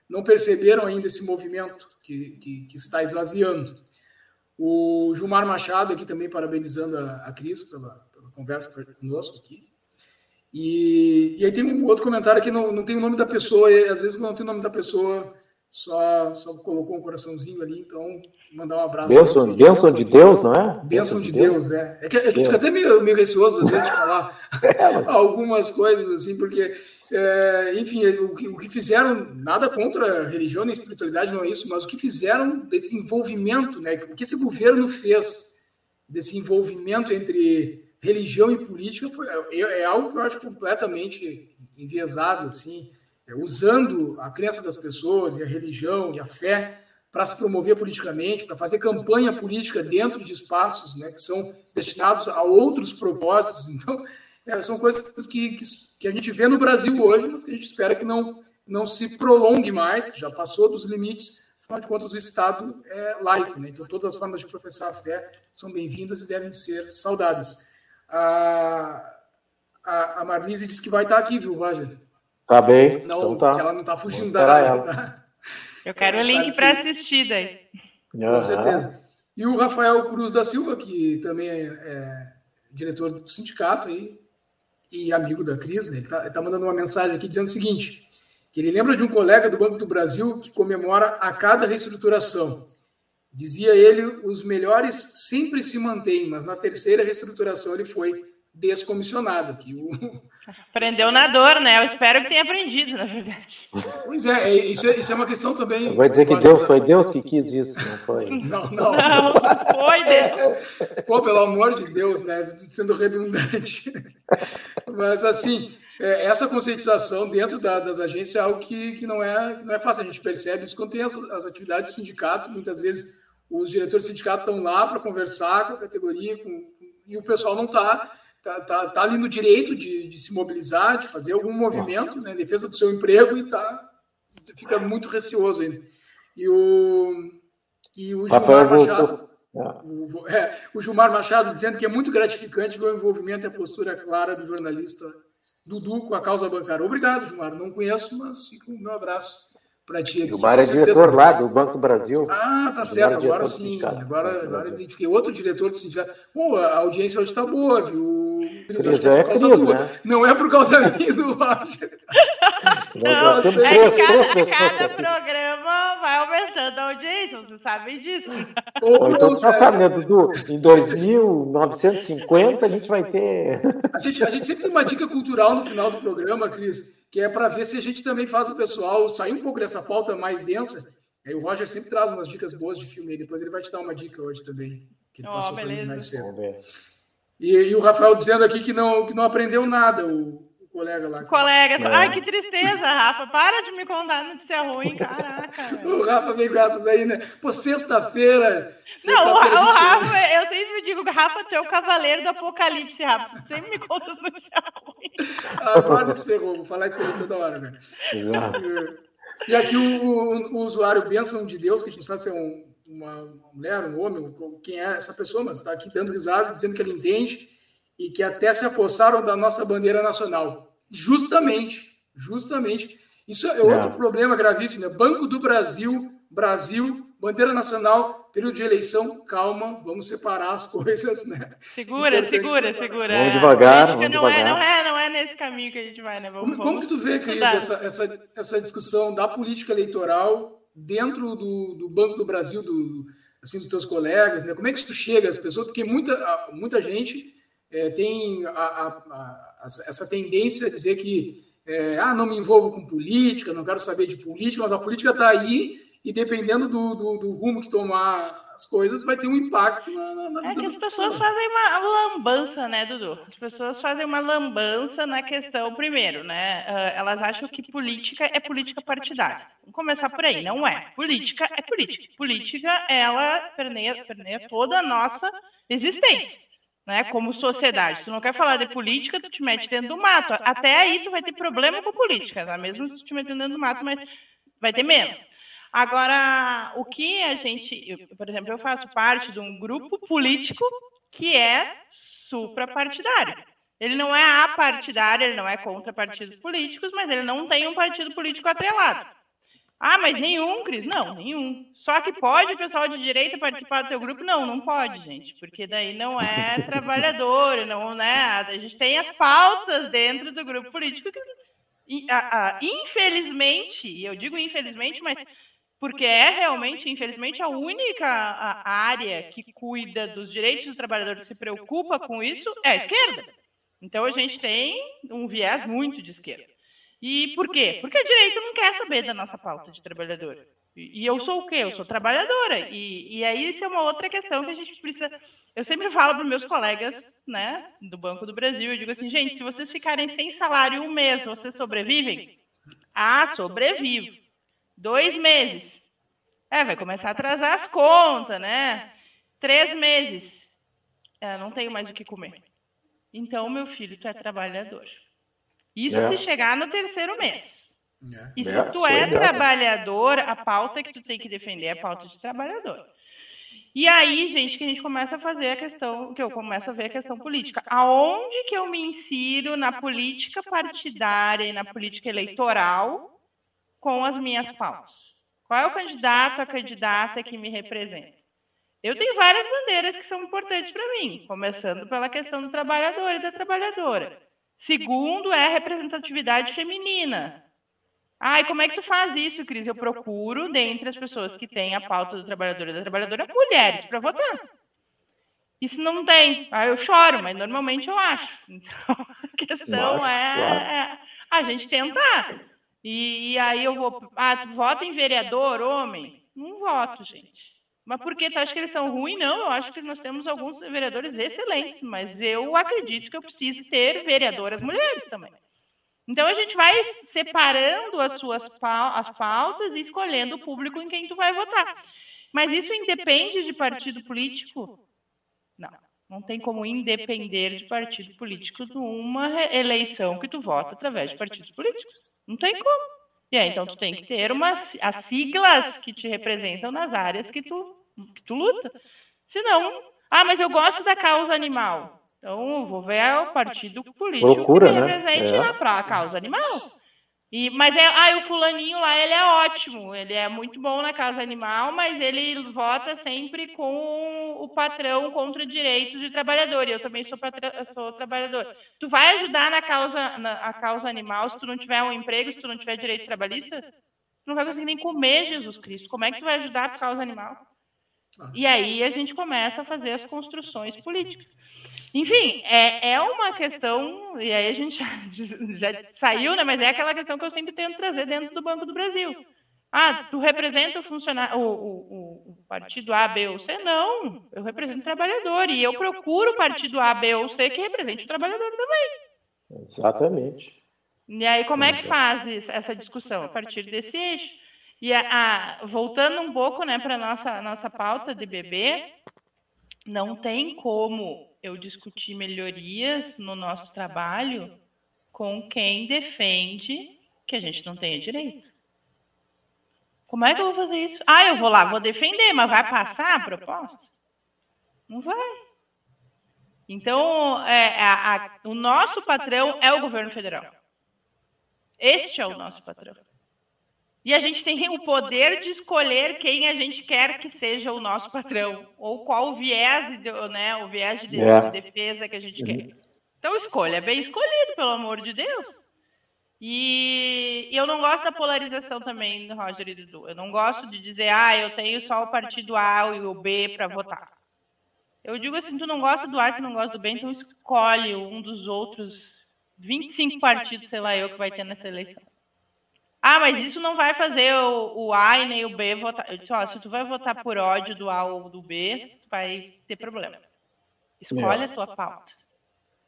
não perceberam ainda esse movimento que, que, que, está esvaziando. O Gilmar Machado aqui também parabenizando a, a Cris pela, pela conversa conosco aqui. E, e aí tem um outro comentário que não, não tem o nome da pessoa, e às vezes não tem o nome da pessoa, só, só colocou um coraçãozinho ali, então mandar um abraço. Bênção, bênção de Deus, não é? Bênção de Deus, Deus é. É que a gente fica até meio, meio receoso às vezes de falar é, mas... algumas coisas assim, porque é, enfim, o que, o que, fizeram, nada contra a religião nem a espiritualidade, não é isso, mas o que fizeram desse envolvimento, né, o que esse governo fez desse envolvimento entre religião e política foi, é, é algo que eu acho completamente enviesado, assim, é, usando a crença das pessoas e a religião e a fé para se promover politicamente, para fazer campanha política dentro de espaços né, que são destinados a outros propósitos. Então, é, são coisas que, que, que, a gente vê no Brasil hoje, mas que a gente espera que não, não se prolongue mais, que já passou dos limites. Afinal de contas, o Estado é laico, né? então todas as formas de professar a fé são bem-vindas e devem ser saudadas. A, a, a Marlise disse que vai estar aqui, viu, Roger? Tá bem. Não, então tá. ela não está fugindo da área. Tá? Eu quero o link para assistir daí. Com certeza. E o Rafael Cruz da Silva, que também é, é diretor do sindicato aí, e amigo da Cris, né? ele está tá mandando uma mensagem aqui dizendo o seguinte: que ele lembra de um colega do Banco do Brasil que comemora a cada reestruturação. Dizia ele, os melhores sempre se mantêm, mas na terceira reestruturação ele foi descomissionado. Que o... Aprendeu na dor, né? Eu espero que tenha aprendido, na verdade. Pois é, é isso, é, isso é uma questão também. Vai dizer que Deus foi Deus que quis isso, não foi? Não, não. Não, foi Deus. Pô, pelo amor de Deus, né? Sendo redundante. Mas assim, é, essa conscientização dentro da, das agências é algo que, que, não é, que não é fácil. A gente percebe isso quando tem as, as atividades de sindicato, muitas vezes os diretores de sindicato estão lá para conversar com a categoria com, e o pessoal não está tá, tá, tá, ali no direito de, de, se mobilizar, de fazer algum movimento né, em defesa do seu emprego e tá, fica muito receoso ainda. E o, e o Gilmar Machado... O, é, o Gilmar Machado dizendo que é muito gratificante ver o envolvimento e a postura clara do jornalista Dudu com a causa bancária. Obrigado, Gilmar. Não conheço, mas fica um meu abraço para ti. Aqui. Gilmar é diretor lá do Banco do Brasil. Ah, tá certo. É agora sim. Agora, agora identifiquei outro diretor do sindicato. Pô, a audiência hoje está boa, viu? Cris, é, é Cris, né? Não é por causa minha do Roger. Nós temos é três, três pessoas cada programa vai aumentando a audiência, vocês sabem disso. Ou, então tu já sabe, né, Dudu? Em 2950 a gente vai ter. A gente, a gente sempre tem uma dica cultural no final do programa, Cris, que é para ver se a gente também faz o pessoal sair um pouco dessa pauta mais densa. Aí o Roger sempre traz umas dicas boas de filme aí, depois ele vai te dar uma dica hoje também. Que ele oh, beleza. Mais cedo. E, e, o Rafael dizendo aqui que não, que não aprendeu nada, o, o colega lá. Colega, é. ai que tristeza, Rafa. Para de me contar notícia ruim, caraca. o Rafa vem com essas aí, né? Pô, sexta-feira. não, o, o Rafa, eu sempre digo que Rafa, tu é o cavaleiro do apocalipse, Rafa. Tu sempre me conta as notícias ruins. Agora se ferrou, vou falar isso pra ele toda hora, velho. E aqui o, o, o usuário Bênção de Deus, que a gente sabe se é um uma mulher, um homem, quem é essa pessoa, mas está aqui dando risada, dizendo que ele entende e que até se apossaram da nossa bandeira nacional. Justamente, justamente. Isso é outro é. problema gravíssimo. Né? Banco do Brasil, Brasil, bandeira nacional, período de eleição, calma, vamos separar as coisas, né? Segura, segura, segura. Vamos devagar, vamos não devagar. É, não, é, não é nesse caminho que a gente vai, né? Vamos, como, como que tu vê, Cris, essa, essa, essa discussão da política eleitoral dentro do, do Banco do Brasil, do, assim, dos teus colegas, né? Como é que tu chega às pessoas? Porque muita, muita gente é, tem a, a, a, essa tendência a dizer que é, ah, não me envolvo com política, não quero saber de política, mas a política está aí e dependendo do, do, do, rumo que tomar as coisas, vai ter um impacto na, na, na É que as pessoas fazem uma lambança, né, Dudu? As pessoas fazem uma lambança na questão, primeiro, né? Ah, elas acham que política é política partidária. Vamos começar por aí. Não é. Política é política. Política, ela permeia, permeia toda a nossa existência. Né, como sociedade. Tu não quer falar de política, tu te mete dentro do mato. Até aí tu vai ter problema com política, tá? Mesmo tu te meter dentro do mato, mas vai ter menos. Agora, o que a gente, por exemplo, eu faço parte de um grupo político que é suprapartidário. Ele não é apartidário, ele não é contra partidos políticos, mas ele não tem um partido político atrelado. Ah, mas nenhum, Cris? Não, nenhum. Só que pode o pessoal de direita participar do teu grupo? Não, não pode, gente, porque daí não é trabalhador, não, né? A gente tem as pautas dentro do grupo político que, infelizmente, eu digo infelizmente, mas porque é realmente, infelizmente, a única área que cuida dos direitos dos trabalhadores, que se preocupa com isso, é a esquerda. Então a gente tem um viés muito de esquerda. E por quê? Porque a direita não quer saber da nossa pauta de trabalhador. E eu sou o quê? Eu sou trabalhadora. E, e aí isso é uma outra questão que a gente precisa. Eu sempre falo para os meus colegas né, do Banco do Brasil, eu digo assim, gente, se vocês ficarem sem salário um mês, vocês sobrevivem? Ah, sobrevivo. Dois meses. É, vai começar a atrasar as contas, né? Três meses. É, não tenho mais o que comer. Então, meu filho, tu é trabalhador. Isso é. se chegar no terceiro mês. É. E se tu é trabalhador, a pauta que tu tem que defender é a pauta de trabalhador. E aí, gente, que a gente começa a fazer a questão, que eu começo a ver a questão política. Aonde que eu me insiro na política partidária e na política eleitoral com as minhas pautas? Qual é o candidato, a candidata que me representa? Eu tenho várias bandeiras que são importantes para mim, começando pela questão do trabalhador e da trabalhadora. Segundo é a representatividade feminina. Ai, como é que tu faz isso, Cris? Eu procuro, dentre as pessoas que têm a pauta do trabalhador e da trabalhadora, mulheres para votar. Isso não tem. Aí eu choro, mas normalmente eu acho. Então, a questão é, é, a gente tentar. E, e, aí eu vou. Ah, vota em vereador, homem? Não voto, gente. Mas por que tu acha que eles são ruins? Não, eu acho que nós temos alguns vereadores excelentes, mas eu acredito que eu preciso ter vereadoras mulheres também. Então a gente vai separando as suas as pautas e escolhendo o público em quem tu vai votar. Mas isso independe de partido político? Não, não tem como independer de partido político numa eleição que tu vota através de partidos políticos. Não tem como. E aí, então tu tem que ter umas, as siglas que te representam nas áreas que tu, que tu luta. Senão, ah, mas eu gosto da causa animal. Então, vou ver o partido político Loucura, que né? presente é. para a causa animal. E, mas é, ah, o fulaninho lá, ele é ótimo, ele é muito bom na causa animal, mas ele vota sempre com o patrão contra direitos de trabalhador. E eu também sou, sou trabalhador. Tu vai ajudar na causa, na a causa animal se tu não tiver um emprego, se tu não tiver direito trabalhista? Tu não vai conseguir nem comer Jesus Cristo. Como é que tu vai ajudar a causa animal? E aí a gente começa a fazer as construções políticas. Enfim, é, é uma questão, e aí a gente já, já saiu, né? Mas é aquela questão que eu sempre tento trazer dentro do Banco do Brasil. Ah, tu representa o funcionário, o, o, o, partido A, B ou C? Não, eu represento o trabalhador e eu procuro o partido A, B ou C que represente o trabalhador também. Exatamente. E aí, como é que faz essa discussão? A partir desse eixo. E a, a, voltando um pouco né, para a nossa, nossa pauta de bebê, não tem como eu discutir melhorias no nosso trabalho com quem defende que a gente não tenha direito. Como é que eu vou fazer isso? Ah, eu vou lá, vou defender, mas vai passar a proposta? Não vai. Então, é, a, a, o nosso patrão é o governo federal. Este é o nosso patrão. E a gente tem o poder de escolher quem a gente quer que seja o nosso patrão, ou qual o viés, né, o viés de, é. defesa que a gente quer. Então escolha, bem escolhido, pelo amor de Deus. E, eu não gosto da polarização também, Roger e Dudu. Eu não gosto de dizer, ah, eu tenho só o partido A e o B para votar. Eu digo assim, tu não gosta do A, tu não gosta do B, então escolhe um dos outros 25 partidos, sei lá eu, que vai ter nessa eleição. Ah, mas isso não vai fazer o, o A e nem o B votar. Eu disse, ó, se tu vai votar por ódio do A ou do B, tu vai ter problema. Escolhe a tua pauta.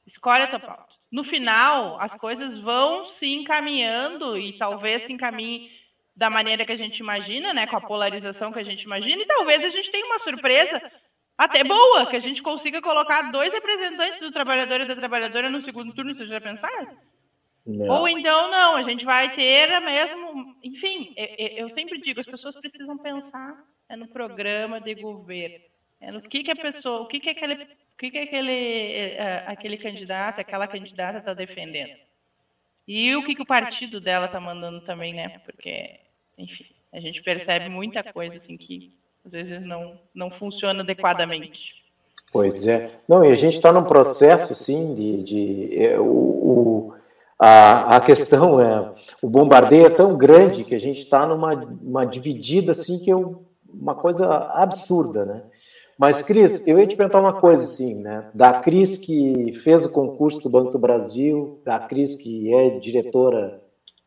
Escolhe a tua pauta. No final, as coisas vão se encaminhando e talvez se encaminhe da maneira que a gente imagina, né, com a polarização que a gente imagina, e talvez a gente tenha uma surpresa até boa, que a gente consiga colocar dois representantes do trabalhador e da trabalhadora no segundo turno, vocês já pensaram? Não. Ou então não, a gente vai ter a mesmo. Enfim, eu, eu sempre digo, as pessoas precisam pensar é no programa de governo. É no que, que a pessoa, o que, que aquele, o que, que aquele, é, aquele candidato, aquela candidata está defendendo. E o que, que o partido dela está mandando também, né? Porque, enfim, a gente percebe muita coisa assim que às vezes não, não funciona adequadamente. Pois é. Não, e a gente está num processo, sim, de, de é, o, o a, a questão é, o bombardeio é tão grande que a gente está numa uma dividida assim que é uma coisa absurda, né? Mas, Cris, eu ia te perguntar uma coisa, assim, né? Da Cris que fez o concurso do Banco do Brasil, da Cris que é diretora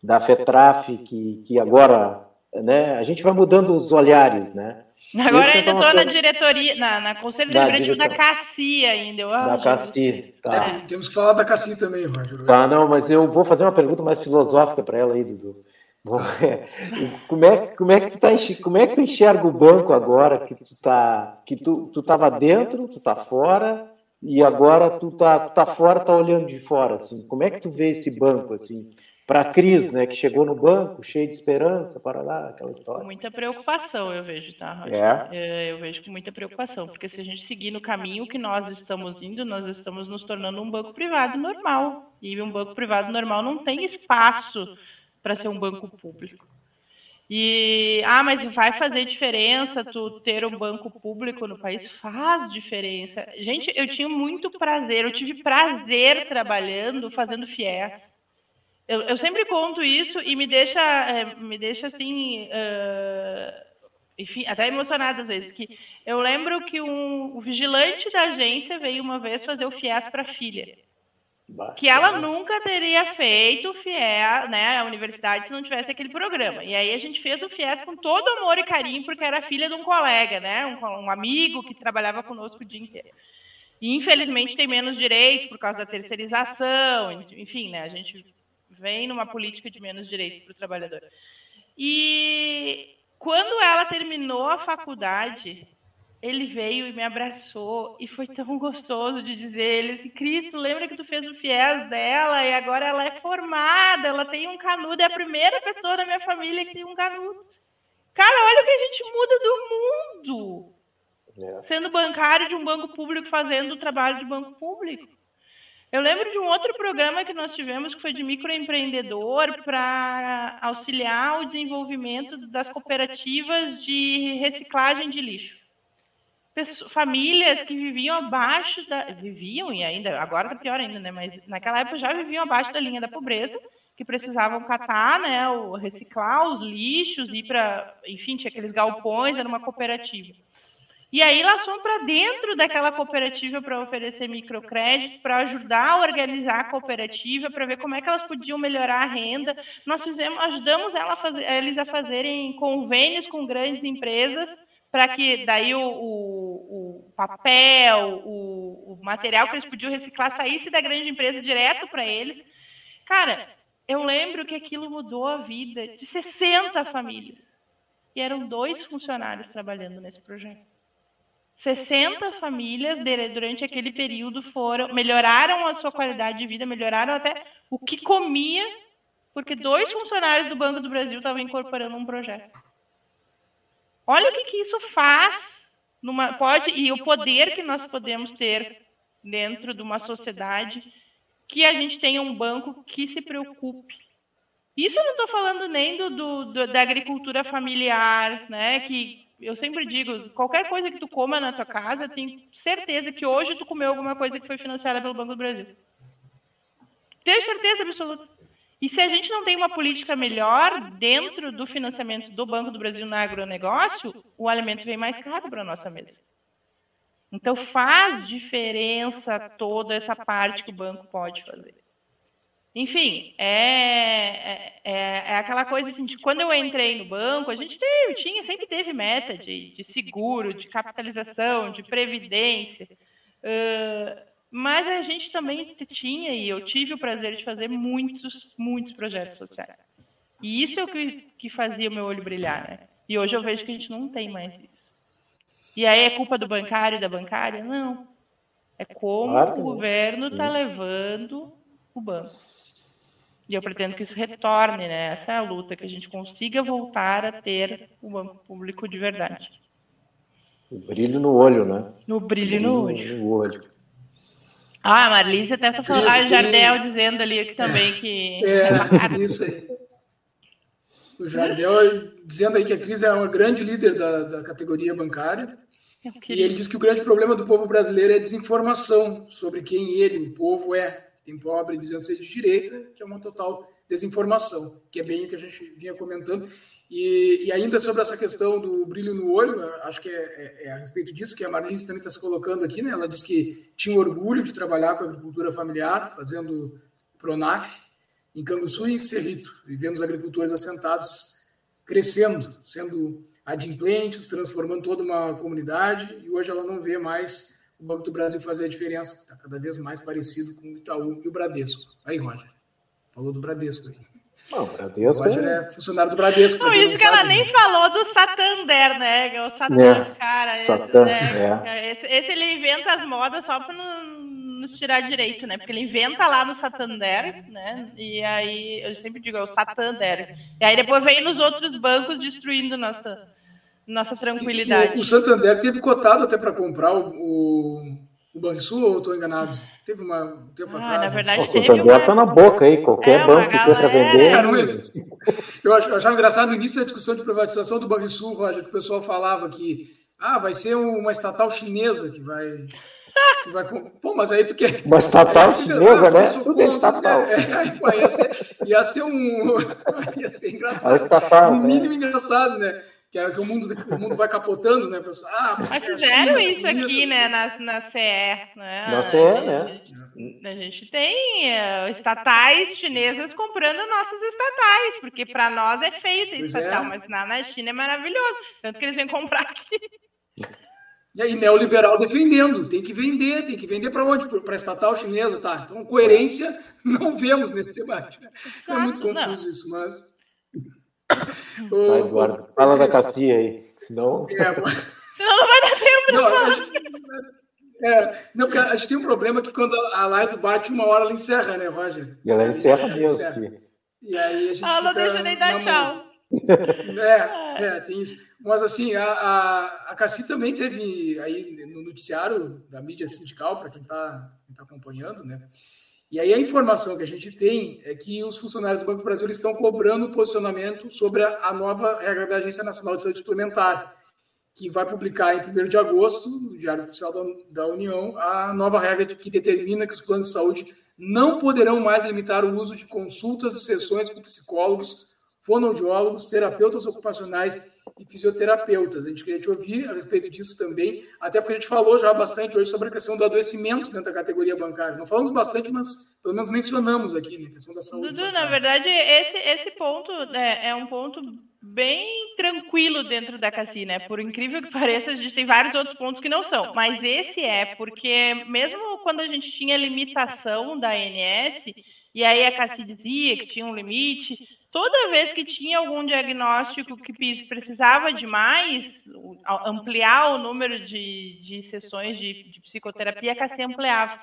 da FETRAF, que, que agora, né? A gente vai mudando os olhares, né? Agora ainda estou na diretoria, na, na Conselho Deliberativo da, da CACI ainda. Eu, da CACI, tá. É, temos que falar da CACI também, Roger. Tá, não, mas eu vou fazer uma pergunta mais filosófica para ela aí, Dudu. Bom, é, como, é, como, é que tu tá, como é que tu enxerga o banco agora que tu tá que tu, tu tava dentro, tu tá fora e agora tu tá, tu tá fora, tá olhando de fora assim. Como é que tu vê esse banco assim? Para a Cris, né, que chegou no banco cheio de esperança, para lá, aquela história. Com muita preocupação, eu vejo, tá? É. é. Eu vejo com muita preocupação, porque se a gente seguir no caminho que nós estamos indo, nós estamos nos tornando um banco privado normal. E um banco privado normal não tem espaço para ser um banco público. E, ah, mas vai fazer diferença tu ter um banco público no país? Faz diferença. Gente, eu tinha muito prazer, eu tive prazer trabalhando, fazendo FIES. Eu, eu sempre conto isso e me deixa, é, me deixa assim, uh, enfim, até emocionada às vezes. Que eu lembro que um, o vigilante da agência veio uma vez fazer o FIES para a filha. Que ela nunca teria feito o FIES, né, a universidade, se não tivesse aquele programa. E aí a gente fez o FIES com todo amor e carinho, porque era filha de um colega, né, um, um amigo que trabalhava conosco o dia inteiro. E infelizmente tem menos direitos por causa da terceirização, enfim, né, a gente vem numa política de menos direito para o trabalhador. E quando ela terminou a faculdade, ele veio e me abraçou e foi tão gostoso de dizer ele assim, Cristo, lembra que tu fez o FIES dela e agora ela é formada, ela tem um canudo, é a primeira pessoa da minha família que tem um canudo. Cara, olha o que a gente muda do mundo. É. Sendo bancário de um banco público, fazendo o trabalho de banco público. Eu lembro de um outro programa que nós tivemos, que foi de microempreendedor, para auxiliar o desenvolvimento das cooperativas de reciclagem de lixo. Famílias que viviam abaixo da. Viviam, e ainda, agora está pior ainda, né? Mas naquela época já viviam abaixo da linha da pobreza, que precisavam catar, né? O, reciclar os lixos, ir para. Enfim, tinha aqueles galpões, era uma cooperativa. E aí elas foram para dentro daquela cooperativa para oferecer microcrédito, para ajudar a organizar a cooperativa, para ver como é que elas podiam melhorar a renda. Nós fizemos, ajudamos ela a fazer, eles a fazerem convênios com grandes empresas para que daí o, o, o papel, o, o, material que eles podiam reciclar saísse da grande empresa direto para eles. Cara, eu lembro que aquilo mudou a vida de 60 famílias. E eram dois funcionários trabalhando nesse projeto. 60 famílias durante aquele período foram melhoraram a sua qualidade de vida, melhoraram até o que comia, porque dois funcionários do Banco do Brasil estavam incorporando um projeto. Olha o que, que isso faz numa pode e o poder que nós podemos ter dentro de uma sociedade que a gente tenha um banco que se preocupe. Isso eu não estou falando nem do, do, da agricultura familiar, né, que eu sempre digo, qualquer coisa que tu coma na tua casa, tenho certeza que hoje tu comeu alguma coisa que foi financiada pelo Banco do Brasil. Tenho certeza absoluta. E se a gente não tem uma política melhor dentro do financiamento do Banco do Brasil no agronegócio, o alimento vem mais caro para a nossa mesa. Então faz diferença toda essa parte que o banco pode fazer. Enfim, é, é, é, aquela coisa assim, de quando eu entrei no banco, a gente teve, tinha, sempre teve meta de, de seguro, de capitalização, de previdência, uh, mas a gente também tinha, e eu tive o prazer de fazer muitos, muitos projetos sociais. E isso é o que, que fazia o meu olho brilhar, né? E hoje eu vejo que a gente não tem mais isso. E aí é culpa do bancário e da bancária? Não. É como claro o governo está levando o banco. E eu pretendo que isso retorne, né? Essa é a luta, que a gente consiga voltar a ter um banco público de verdade. O brilho no olho, né? No brilho, no, olho. no olho. Ah, a Marlise até está falando, ah, Jardel dizendo ali que também que. É, é isso aí. O Jardel dizendo aí que a Cris é uma grande líder da, da categoria bancária. E ele diz que o grande problema do povo brasileiro é a desinformação sobre quem ele, o povo, é tem pobre dizendo ser de direita, que é uma total desinformação, que é bem o que a gente vinha comentando. E, e ainda sobre essa questão do brilho no olho, acho que é, é, é a respeito disso que a Marlise também está se colocando aqui, né? Ela disse que tinha orgulho de trabalhar com a agricultura familiar, fazendo Pronaf em Canguçu e em Cerrito, e vendo os agricultores assentados crescendo, sendo adimplentes, transformando toda uma comunidade, e hoje ela não vê mais o Banco do Brasil fazer a diferença, está cada vez mais parecido com o Itaú e o Bradesco. Aí, Roger, falou do Bradesco aí. Não, o Bradesco. O Roger é... é funcionário do Bradesco. Não, isso que ela nem né? falou do Santander, né? É o Satan, é, cara. Satan, esse, né? é. esse, esse, ele inventa as modas só para não, nos tirar direito, né? Porque ele inventa lá no Santander, né? E aí, eu sempre digo, é o Santander. E aí depois vem nos outros bancos destruindo nossa, nossa tranquilidade. O, o Santander teve cotado até para comprar o, o, o Banrisul, ou estou enganado? Teve uma, um tempo ah, atrás. Na verdade, o Santander uma... tá na boca aí, qualquer é, banco que para vender. Cara, eu, eu achava engraçado no início da discussão de privatização do Banrisul, Roger, que o pessoal falava que ah, vai ser uma estatal chinesa que vai. Que vai Pô, mas aí tu quer. Uma estatal chinesa, ah, né? Tudo é estatal. É, é, ia, ser, ia ser um. Ia ser engraçado. Estatal, no mínimo né? engraçado, né? Que, é, que o, mundo, o mundo vai capotando, né, pessoal? Ah, mas fizeram China, isso aqui, né, na, na CE. Né? Na CE, né? A gente tem uh, estatais chinesas comprando nossas estatais, porque para nós é feio ter pois estatal, é. mas na, na China é maravilhoso. Tanto que eles vêm comprar aqui. E aí, neoliberal defendendo, tem que vender, tem que vender para onde? Para a estatal chinesa, tá? Então, coerência não vemos nesse debate. Né? É muito confuso não. isso, mas. Ô, Eduardo, ô, fala da Cassia aí, senão. É, senão não vai dar tempo. Não, a gente, é, não, porque a gente tem um problema que quando a live bate uma hora, ela encerra, né, Roger? E ela encerra, encerra mesmo. Encerra. E aí a gente. Ah, não deixa nem dar tchau. É, é, tem isso. Mas assim, a, a, a Cassi também teve aí no noticiário da mídia sindical, para quem está tá acompanhando, né? E aí a informação que a gente tem é que os funcionários do Banco do Brasil estão cobrando posicionamento sobre a, nova regra da Agência Nacional de Saúde Suplementar, que vai publicar em 1 de agosto, no Diário Oficial da União, a nova regra que determina que os planos de saúde não poderão mais limitar o uso de consultas e sessões com psicólogos fonoaudiólogos, terapeutas ocupacionais e fisioterapeutas. A gente queria te ouvir a respeito disso também, até porque a gente falou já bastante hoje sobre a questão do adoecimento dentro da categoria bancária. Não falamos bastante, mas pelo menos mencionamos aqui, né, a questão da saúde. Dudu, na verdade, esse, esse ponto né, é um ponto bem tranquilo dentro da CACI, né? Por incrível que pareça, a gente tem vários outros pontos que não são, mas esse é, porque mesmo quando a gente tinha limitação da ANS, e aí a CACI dizia que tinha um limite, toda vez que tinha algum diagnóstico que precisava de mais, ampliar o número de, de sessões de, de psicoterapia, a CACI ampliava.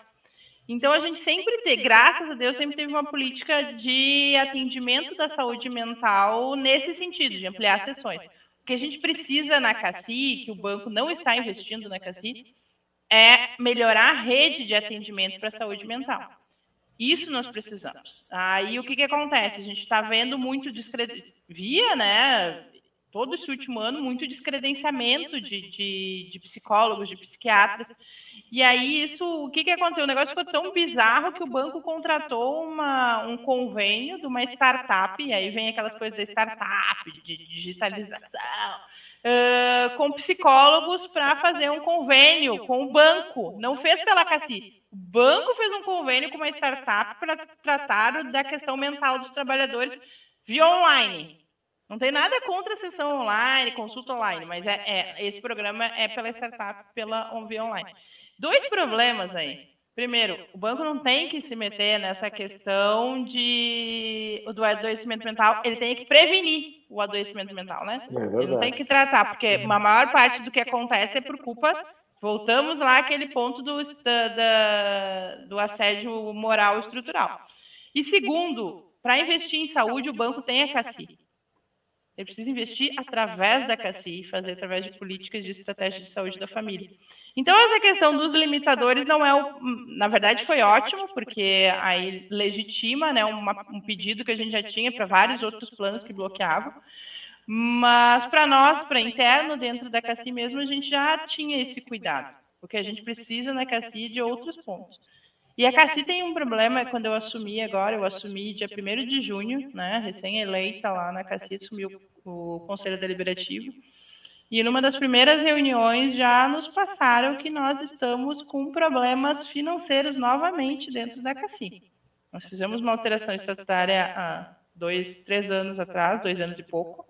Então, a gente sempre teve, graças a Deus, sempre teve uma política de atendimento da saúde mental nesse sentido, de ampliar sessões. O que a gente precisa na CACI, que o banco não está investindo na CACI, é melhorar a rede de atendimento para a saúde mental. Isso nós precisamos. Aí o que, que acontece? A gente está vendo muito descred... via, né? Todo esse último ano, muito descredenciamento de, de, de, psicólogos, de psiquiatras. E aí, isso, o que, que aconteceu? O negócio ficou tão bizarro que o banco contratou uma, um convênio de uma startup, e aí vem aquelas coisas da startup, de digitalização, uh, com psicólogos para fazer um convênio com o banco. Não fez pela Cassi, o banco fez um convênio com uma startup para tratar da questão mental dos trabalhadores via online. Não tem nada contra a sessão online, consulta online, mas é, é esse programa é pela startup, pela via online. Dois problemas aí. Primeiro, o banco não tem que se meter nessa questão de do adoecimento mental, ele tem que prevenir o adoecimento mental, né? É ele não tem que tratar, porque a maior parte do que acontece é por culpa Voltamos lá àquele ponto do, da, da, do assédio moral estrutural. E segundo, para investir em saúde, o banco tem a CACI. Ele precisa investir através da CACI, fazer através de políticas de estratégia de saúde da família. Então, essa questão dos limitadores não é o. Na verdade, foi ótimo, porque aí legitima né, uma, um pedido que a gente já tinha para vários outros planos que bloqueavam. Mas para nós, para interno, dentro da CACI mesmo, a gente já tinha esse cuidado, porque a gente precisa na CACI de outros pontos. E a CACI tem um problema, quando eu assumi agora, eu assumi dia 1 de junho, né, recém-eleita lá na CACI, assumi o, o Conselho Deliberativo, e numa das primeiras reuniões já nos passaram que nós estamos com problemas financeiros novamente dentro da CACI. Nós fizemos uma alteração estatutária há dois, três anos atrás, dois anos e pouco,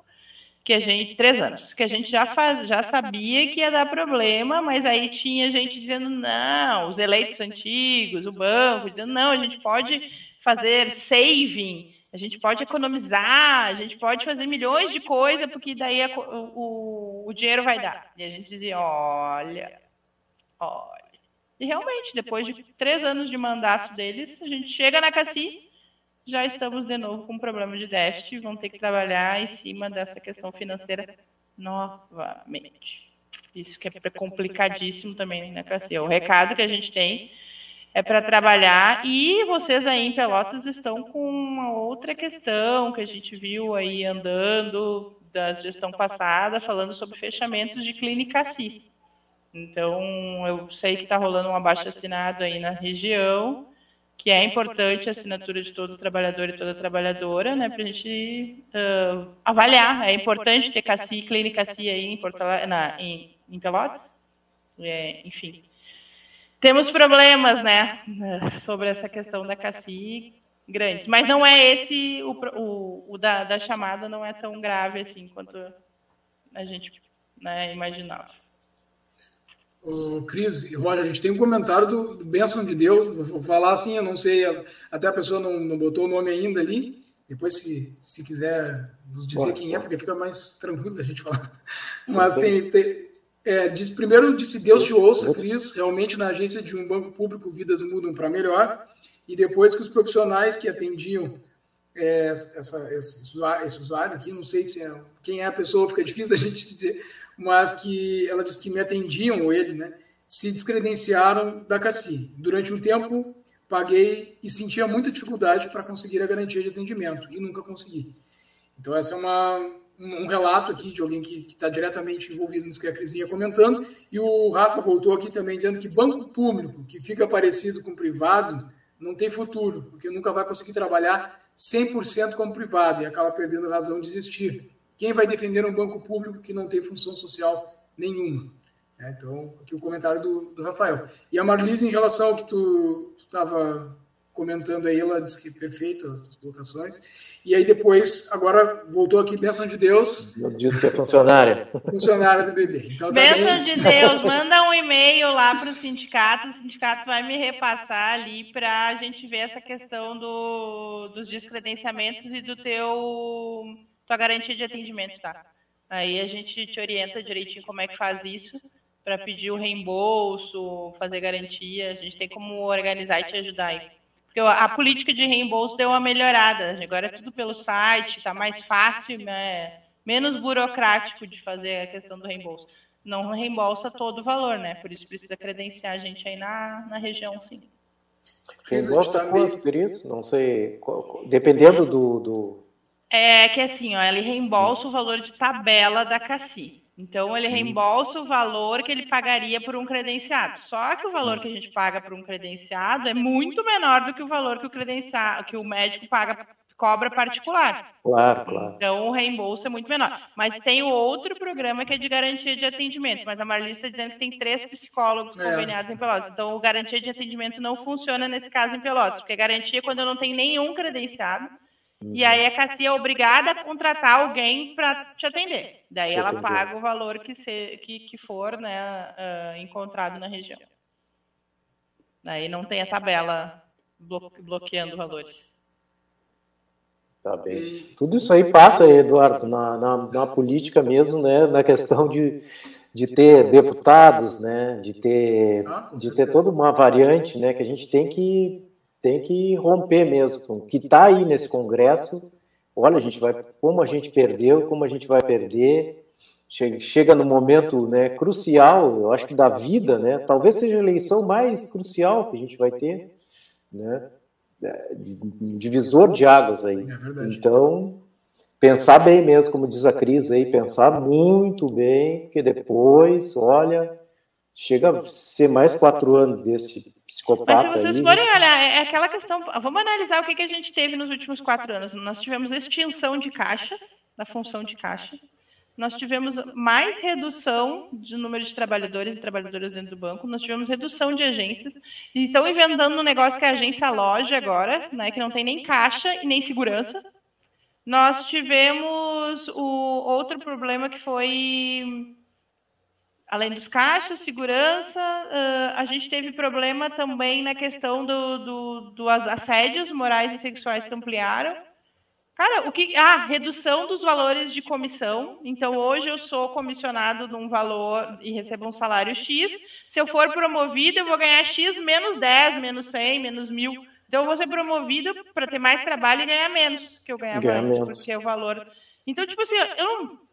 que a gente três anos que a gente já faz, já sabia que ia dar problema, mas aí tinha gente dizendo não, os eleitos antigos, o banco dizendo não, a gente pode fazer saving, a gente pode economizar, a gente pode fazer milhões de coisas porque daí a, o, o dinheiro vai dar. E a gente dizia olha, olha, E realmente, depois de três anos de mandato deles, a gente chega na CACI, já estamos de novo com um problema de déficit, vão ter que trabalhar em cima dessa questão financeira novamente. Isso que é complicadíssimo também na CACI. O recado que a gente tem é para trabalhar. E vocês aí em Pelotas estão com uma outra questão que a gente viu aí andando da gestão passada, falando sobre fechamentos de clínica CI. Então, eu sei que está rolando um abaixo assinado aí na região, que é importante a assinatura de todo trabalhador e toda trabalhadora, né, para a gente uh, avaliar. É importante ter CACI, clínica CI aí em, Porto, na, em, em Pelotas. É, enfim, temos problemas, né, sobre essa questão da CACI grandes, mas não é esse o, o, o da, da, chamada não é tão grave assim quanto a gente né, imaginava. O Cris e Roger, a gente tem um comentário do, do Bênção de Deus, vou falar assim, eu não sei, até a pessoa não, não botou o nome ainda ali, depois se, se quiser nos dizer quem é, porque fica mais tranquilo da gente falar. Mas tem, tem é, diz, primeiro disse Deus te ouça, Cris. Realmente na agência de um banco público vidas mudam para melhor. E depois que os profissionais que atendiam é, essa, esse, usuário, esse, usuário, aqui, não sei se é, quem é a pessoa, fica difícil da gente dizer, mas que ela disse que me atendiam, ou ele, né, se descredenciaram da CACI. Durante um tempo, paguei e sentia muita dificuldade para conseguir a garantia de atendimento, e nunca consegui. Então, essa é uma, um relato aqui de alguém que está diretamente envolvido nisso que a Cris vinha comentando, e o Rafa voltou aqui também dizendo que banco público que fica parecido com privado não tem futuro, porque nunca vai conseguir trabalhar 100% como privado e acaba perdendo razão de existir. Quem vai defender um banco público que não tem função social nenhuma? É, então, aqui o comentário do, do Rafael. E a Marlise, em relação ao que tu estava comentando aí, ela disse que perfeito as colocações. E aí depois, agora voltou aqui, bênção de Deus. Disse que é funcionária. Funcionária do bebê. Então, tá bênção bem... de Deus, manda um e-mail lá para o sindicato, o sindicato vai me repassar ali para a gente ver essa questão do, dos descredenciamentos e do teu tua garantia de atendimento, tá? Aí a gente te orienta direitinho como é que faz isso para pedir o reembolso, fazer garantia. A gente tem como organizar e te ajudar aí. Porque a política de reembolso deu uma melhorada. Agora é tudo pelo site, está mais fácil, né? menos burocrático de fazer a questão do reembolso. Não reembolsa todo o valor, né? Por isso precisa credenciar a gente aí na, na região, sim. Reembolsa quanto por isso? Não sei. Dependendo do, do. É que assim, ó, ele reembolsa o valor de tabela da CACI. Então, ele reembolsa o valor que ele pagaria por um credenciado. Só que o valor que a gente paga por um credenciado é muito menor do que o valor que o credenciado, que o médico paga cobra particular. Claro, claro. Então o reembolso é muito menor. Mas tem o outro programa que é de garantia de atendimento. Mas a Marli está dizendo que tem três psicólogos é. conveniados em Pelotas. Então o garantia de atendimento não funciona nesse caso em Pelotas, porque garantia é quando eu não tenho nenhum credenciado e aí a CACI é obrigada a contratar alguém para te atender. Daí te ela atender. paga o valor que, se, que, que for né, uh, encontrado na região. Daí não tem a tabela blo bloqueando valores. Tá bem. Tudo isso aí passa, Eduardo, na, na, na, política mesmo, né, na questão de, de ter deputados, né, de ter, ah, de ter toda uma variante, né, que a gente tem que tem que romper mesmo com o que está aí nesse Congresso. Olha, a gente vai, como a gente perdeu, como a gente vai perder. Chega, chega no momento né, crucial, eu acho que da vida, né? Talvez seja a eleição mais crucial que a gente vai ter, né? Divisor de águas aí. É então, pensar bem mesmo, como diz a Cris aí, pensar muito bem, porque depois, olha, chega a ser mais quatro anos desse psicopata. Mas se vocês forem olhar, é aquela questão. Vamos analisar o que, que a gente teve nos últimos quatro anos. Nós tivemos extinção de caixas, da função de caixa. Nós tivemos mais redução de número de trabalhadores e trabalhadoras dentro do banco. Nós tivemos redução de agências. E estão inventando um negócio que é a agência loja agora, né, que não tem nem caixa e nem segurança. Nós tivemos o outro problema que foi além dos caixas, segurança, a gente teve problema também na questão do, do, dos assédios morais e sexuais que ampliaram. Cara, o que. Ah, redução dos valores de comissão. Então, hoje eu sou comissionado num valor e recebo um salário X. Se eu for promovido, eu vou ganhar X menos 10, menos 100, menos 1000. Então, eu vou ser promovido para ter mais trabalho e ganhar menos que eu ganhava ganhar antes, menos. porque é o valor. Então, tipo assim, eu não.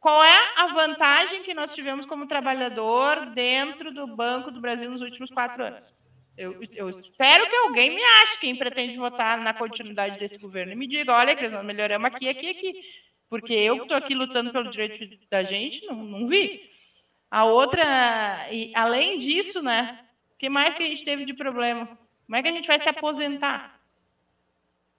Qual é a vantagem que nós tivemos como trabalhador dentro do Banco do Brasil nos últimos quatro anos? Eu, eu, espero que alguém me ache, quem pretende votar na continuidade desse governo, e me diga, olha, que nós melhoramos aqui, aqui, aqui. Porque eu que estou aqui lutando pelo direito da gente, não, não vi. A outra, e além disso, né? O que mais que a gente teve de problema? Como é que a gente vai se aposentar?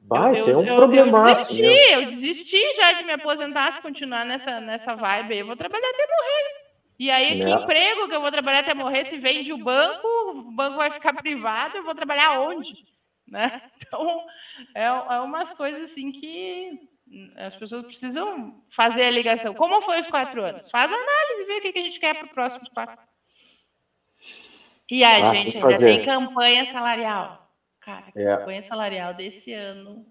Vai, ser é um problema. Eu desisti, eu desisti já de me aposentar se continuar nessa, nessa vibe. Eu vou trabalhar até morrer. E aí, que né? emprego que eu vou trabalhar até morrer? Se vende o banco, o banco vai ficar privado, eu vou trabalhar onde? Né? Então, é, é umas coisas assim que as pessoas precisam fazer a ligação. Como foi os quatro anos? Faz a análise, vê o que a gente quer para os próximos quatro. E a ah, gente ainda tem campanha salarial. Cara, a é. campanha salarial desse ano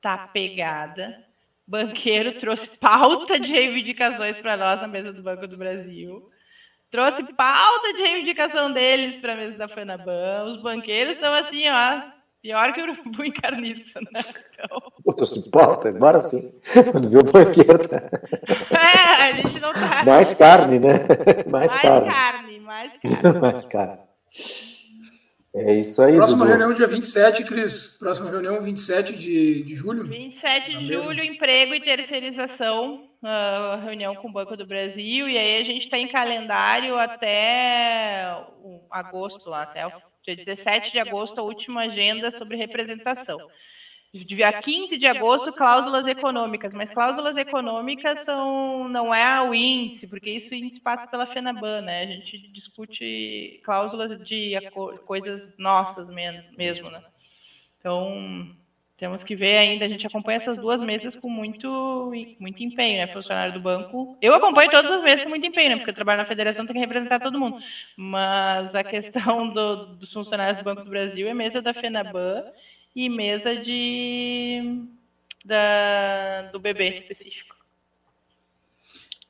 tá pegada banqueiro trouxe pauta de reivindicações para nós na mesa do Banco do Brasil. Trouxe pauta de reivindicação deles para a mesa da FENABAN. Os banqueiros estão assim, ó, pior que o urubu em carniça, né? Então... Pauta, embora sim. Quando viu o banqueiro. Tá... É, a gente não tá. Mais carne, né? Mais, mais carne. carne. Mais carne, mais carne. É isso aí. Próxima Dudu. reunião dia 27, Cris. Próxima reunião 27 de, de julho. 27 de julho, emprego e terceirização. Uh, reunião com o Banco do Brasil. E aí a gente está em calendário até agosto, lá, até o dia 17 de agosto, a última agenda sobre representação dia 15 de agosto, cláusulas econômicas, mas cláusulas econômicas são não é o índice, porque isso o índice passa pela FENABAN, né? A gente discute cláusulas de coisas nossas mesmo, né? Então, temos que ver ainda, a gente acompanha essas duas mesas com muito, muito empenho, né? Funcionário do banco. Eu acompanho todas as mesas com muito empenho, né? Porque eu trabalho na federação, tem que representar todo mundo. Mas a questão do, dos funcionários do Banco do Brasil é mesa da FENABAN e mesa de da, do bebê específico.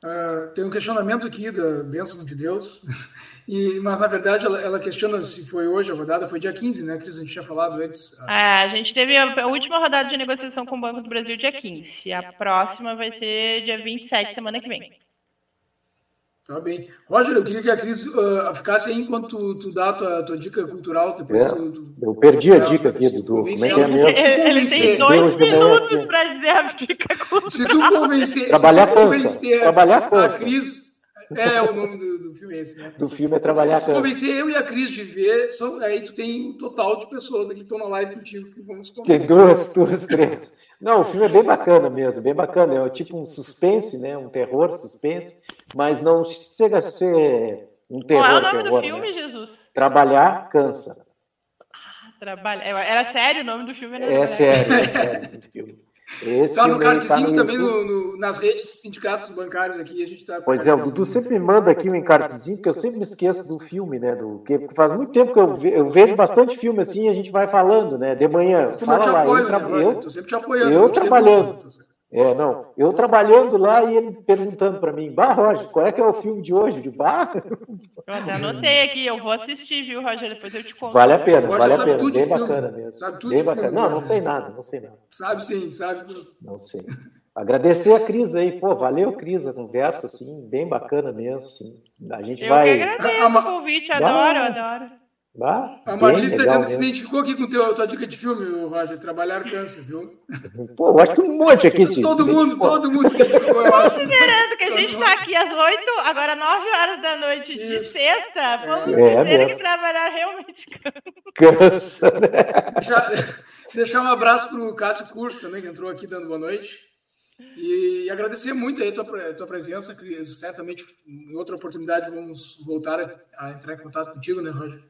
Uh, tem um questionamento aqui da bênção de Deus, e, mas na verdade ela, ela, questiona se foi hoje a rodada, foi dia 15, né, Cris? A gente tinha falado antes. Ah, a gente teve a, a, última rodada de negociação com o Banco do Brasil dia 15, e a próxima vai ser dia 27, semana que vem. Tá bem. Roger, eu queria que a Cris uh, ficasse aí enquanto tu, tu dá a tua, tua dica cultural. Depois é, tu, tu, eu perdi a dica aqui, Dudu. Como é que é mesmo? Ele tem dois minutos para dizer a dica cultural. Se tu convencer, Trabalhar se tu convencer Trabalhar a, a Cris... É, o nome do, do filme é esse, né? Do filme é Trabalhar Se tu convencer eu e a Cris de ver, são, aí tu tem um total de pessoas aqui que estão na live contigo que vamos conversar. Tem duas, duas, três. Não, o filme é bem bacana mesmo, bem bacana. É tipo um suspense, né? Um terror, suspense, mas não chega a ser um terror. Qual é o nome terror, do filme, né? Jesus? Trabalhar cansa. Ah, trabalha. Era sério o nome do filme? é sério, é sério o filme. Esse tá no cardzinho tá também no, no, nas redes dos sindicatos bancários aqui, a gente tá. Pois é, o Dudu sempre me manda aqui um encartezinho, porque eu sempre me esqueço do filme, né? Do, que faz muito tempo que eu, ve, eu vejo bastante filme assim e a gente vai falando, né? De manhã. Fala lá, apoio, eu, né, eu, sempre te apoiando. Eu trabalhando. É, não. Eu trabalhando lá e ele perguntando para mim, Bah, Roger, qual é que é o filme de hoje? De Bah? Eu até anotei aqui, eu vou assistir, viu, Roger? Depois eu te conto. Vale a pena, vale a pena. Bem bacana mesmo. Sabe tudo Bem bacana. Filme, não, não sei nada, não sei nada. Sabe sim, sabe. Não sei. Agradecer a Cris aí, pô, valeu, Cris, a conversa, assim, bem bacana mesmo, assim. A gente eu vai. Eu agradeço o convite, adoro, adoro. Ah, a Marlissa se identificou aqui com a tua dica de filme, Roger, Trabalhar Câncer, viu? Pô, eu acho que um monte aqui sim. Todo mundo, todo mundo se identificou. Considerando que a gente está aqui às 8, agora 9 horas da noite de Isso. sexta, vamos é, ter que trabalhar realmente cansa. Né? Deixar, um abraço para o Cássio Curso também, que entrou aqui dando boa noite. E agradecer muito aí a tua, a tua presença, certamente em outra oportunidade vamos voltar a, a entrar em contato contigo, né, Roger?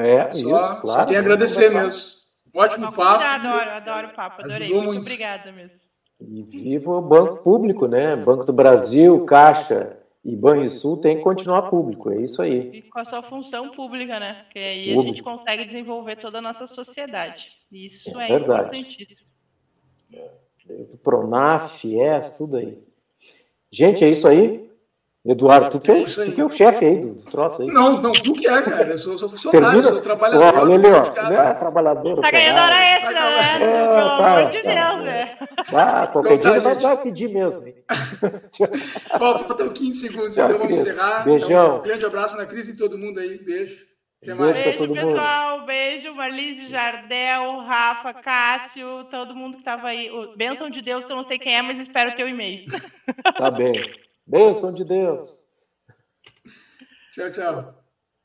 É, só, isso, claro. Só tenho a agradecer mesmo. Ótimo Não, papo. Adoro, adoro o papo, adorei. Muito, muito obrigada mesmo. E viva o Banco Público, né? Banco do Brasil, Caixa e Banrisul tem que continuar público, é isso aí. E com a sua função pública, né? Porque aí Público. a gente consegue desenvolver toda a nossa sociedade. Isso é, é importantíssimo. Desde o Pronaf, FIES, tudo aí. Gente, é isso aí? Eduardo, tu que é, é tu que é o chefe aí do, do, troço aí. Não, não, tu que é, cara. Eu sou, sou funcionário, Termina? sou trabalhador. Olha ali, ó. É, trabalhador. Tá ganhando hora extra, né? É, Pelo tá, amor de tá. Deus, né? Ah, qualquer então, dia tá, vai, vai pedir mesmo. Bom, faltam 15 segundos, então vamos encerrar. Beijão. Então, um grande abraço na crise e todo mundo aí. Beijo. Até mais. Beijo, beijo pessoal. Mundo. Beijo, Marlise, Jardel, Rafa, Cássio, todo mundo que estava aí. Bênção de Deus, que eu não sei quem é, mas espero ter o e-mail. Tá bem. Bênção de Deus. Tchau, tchau.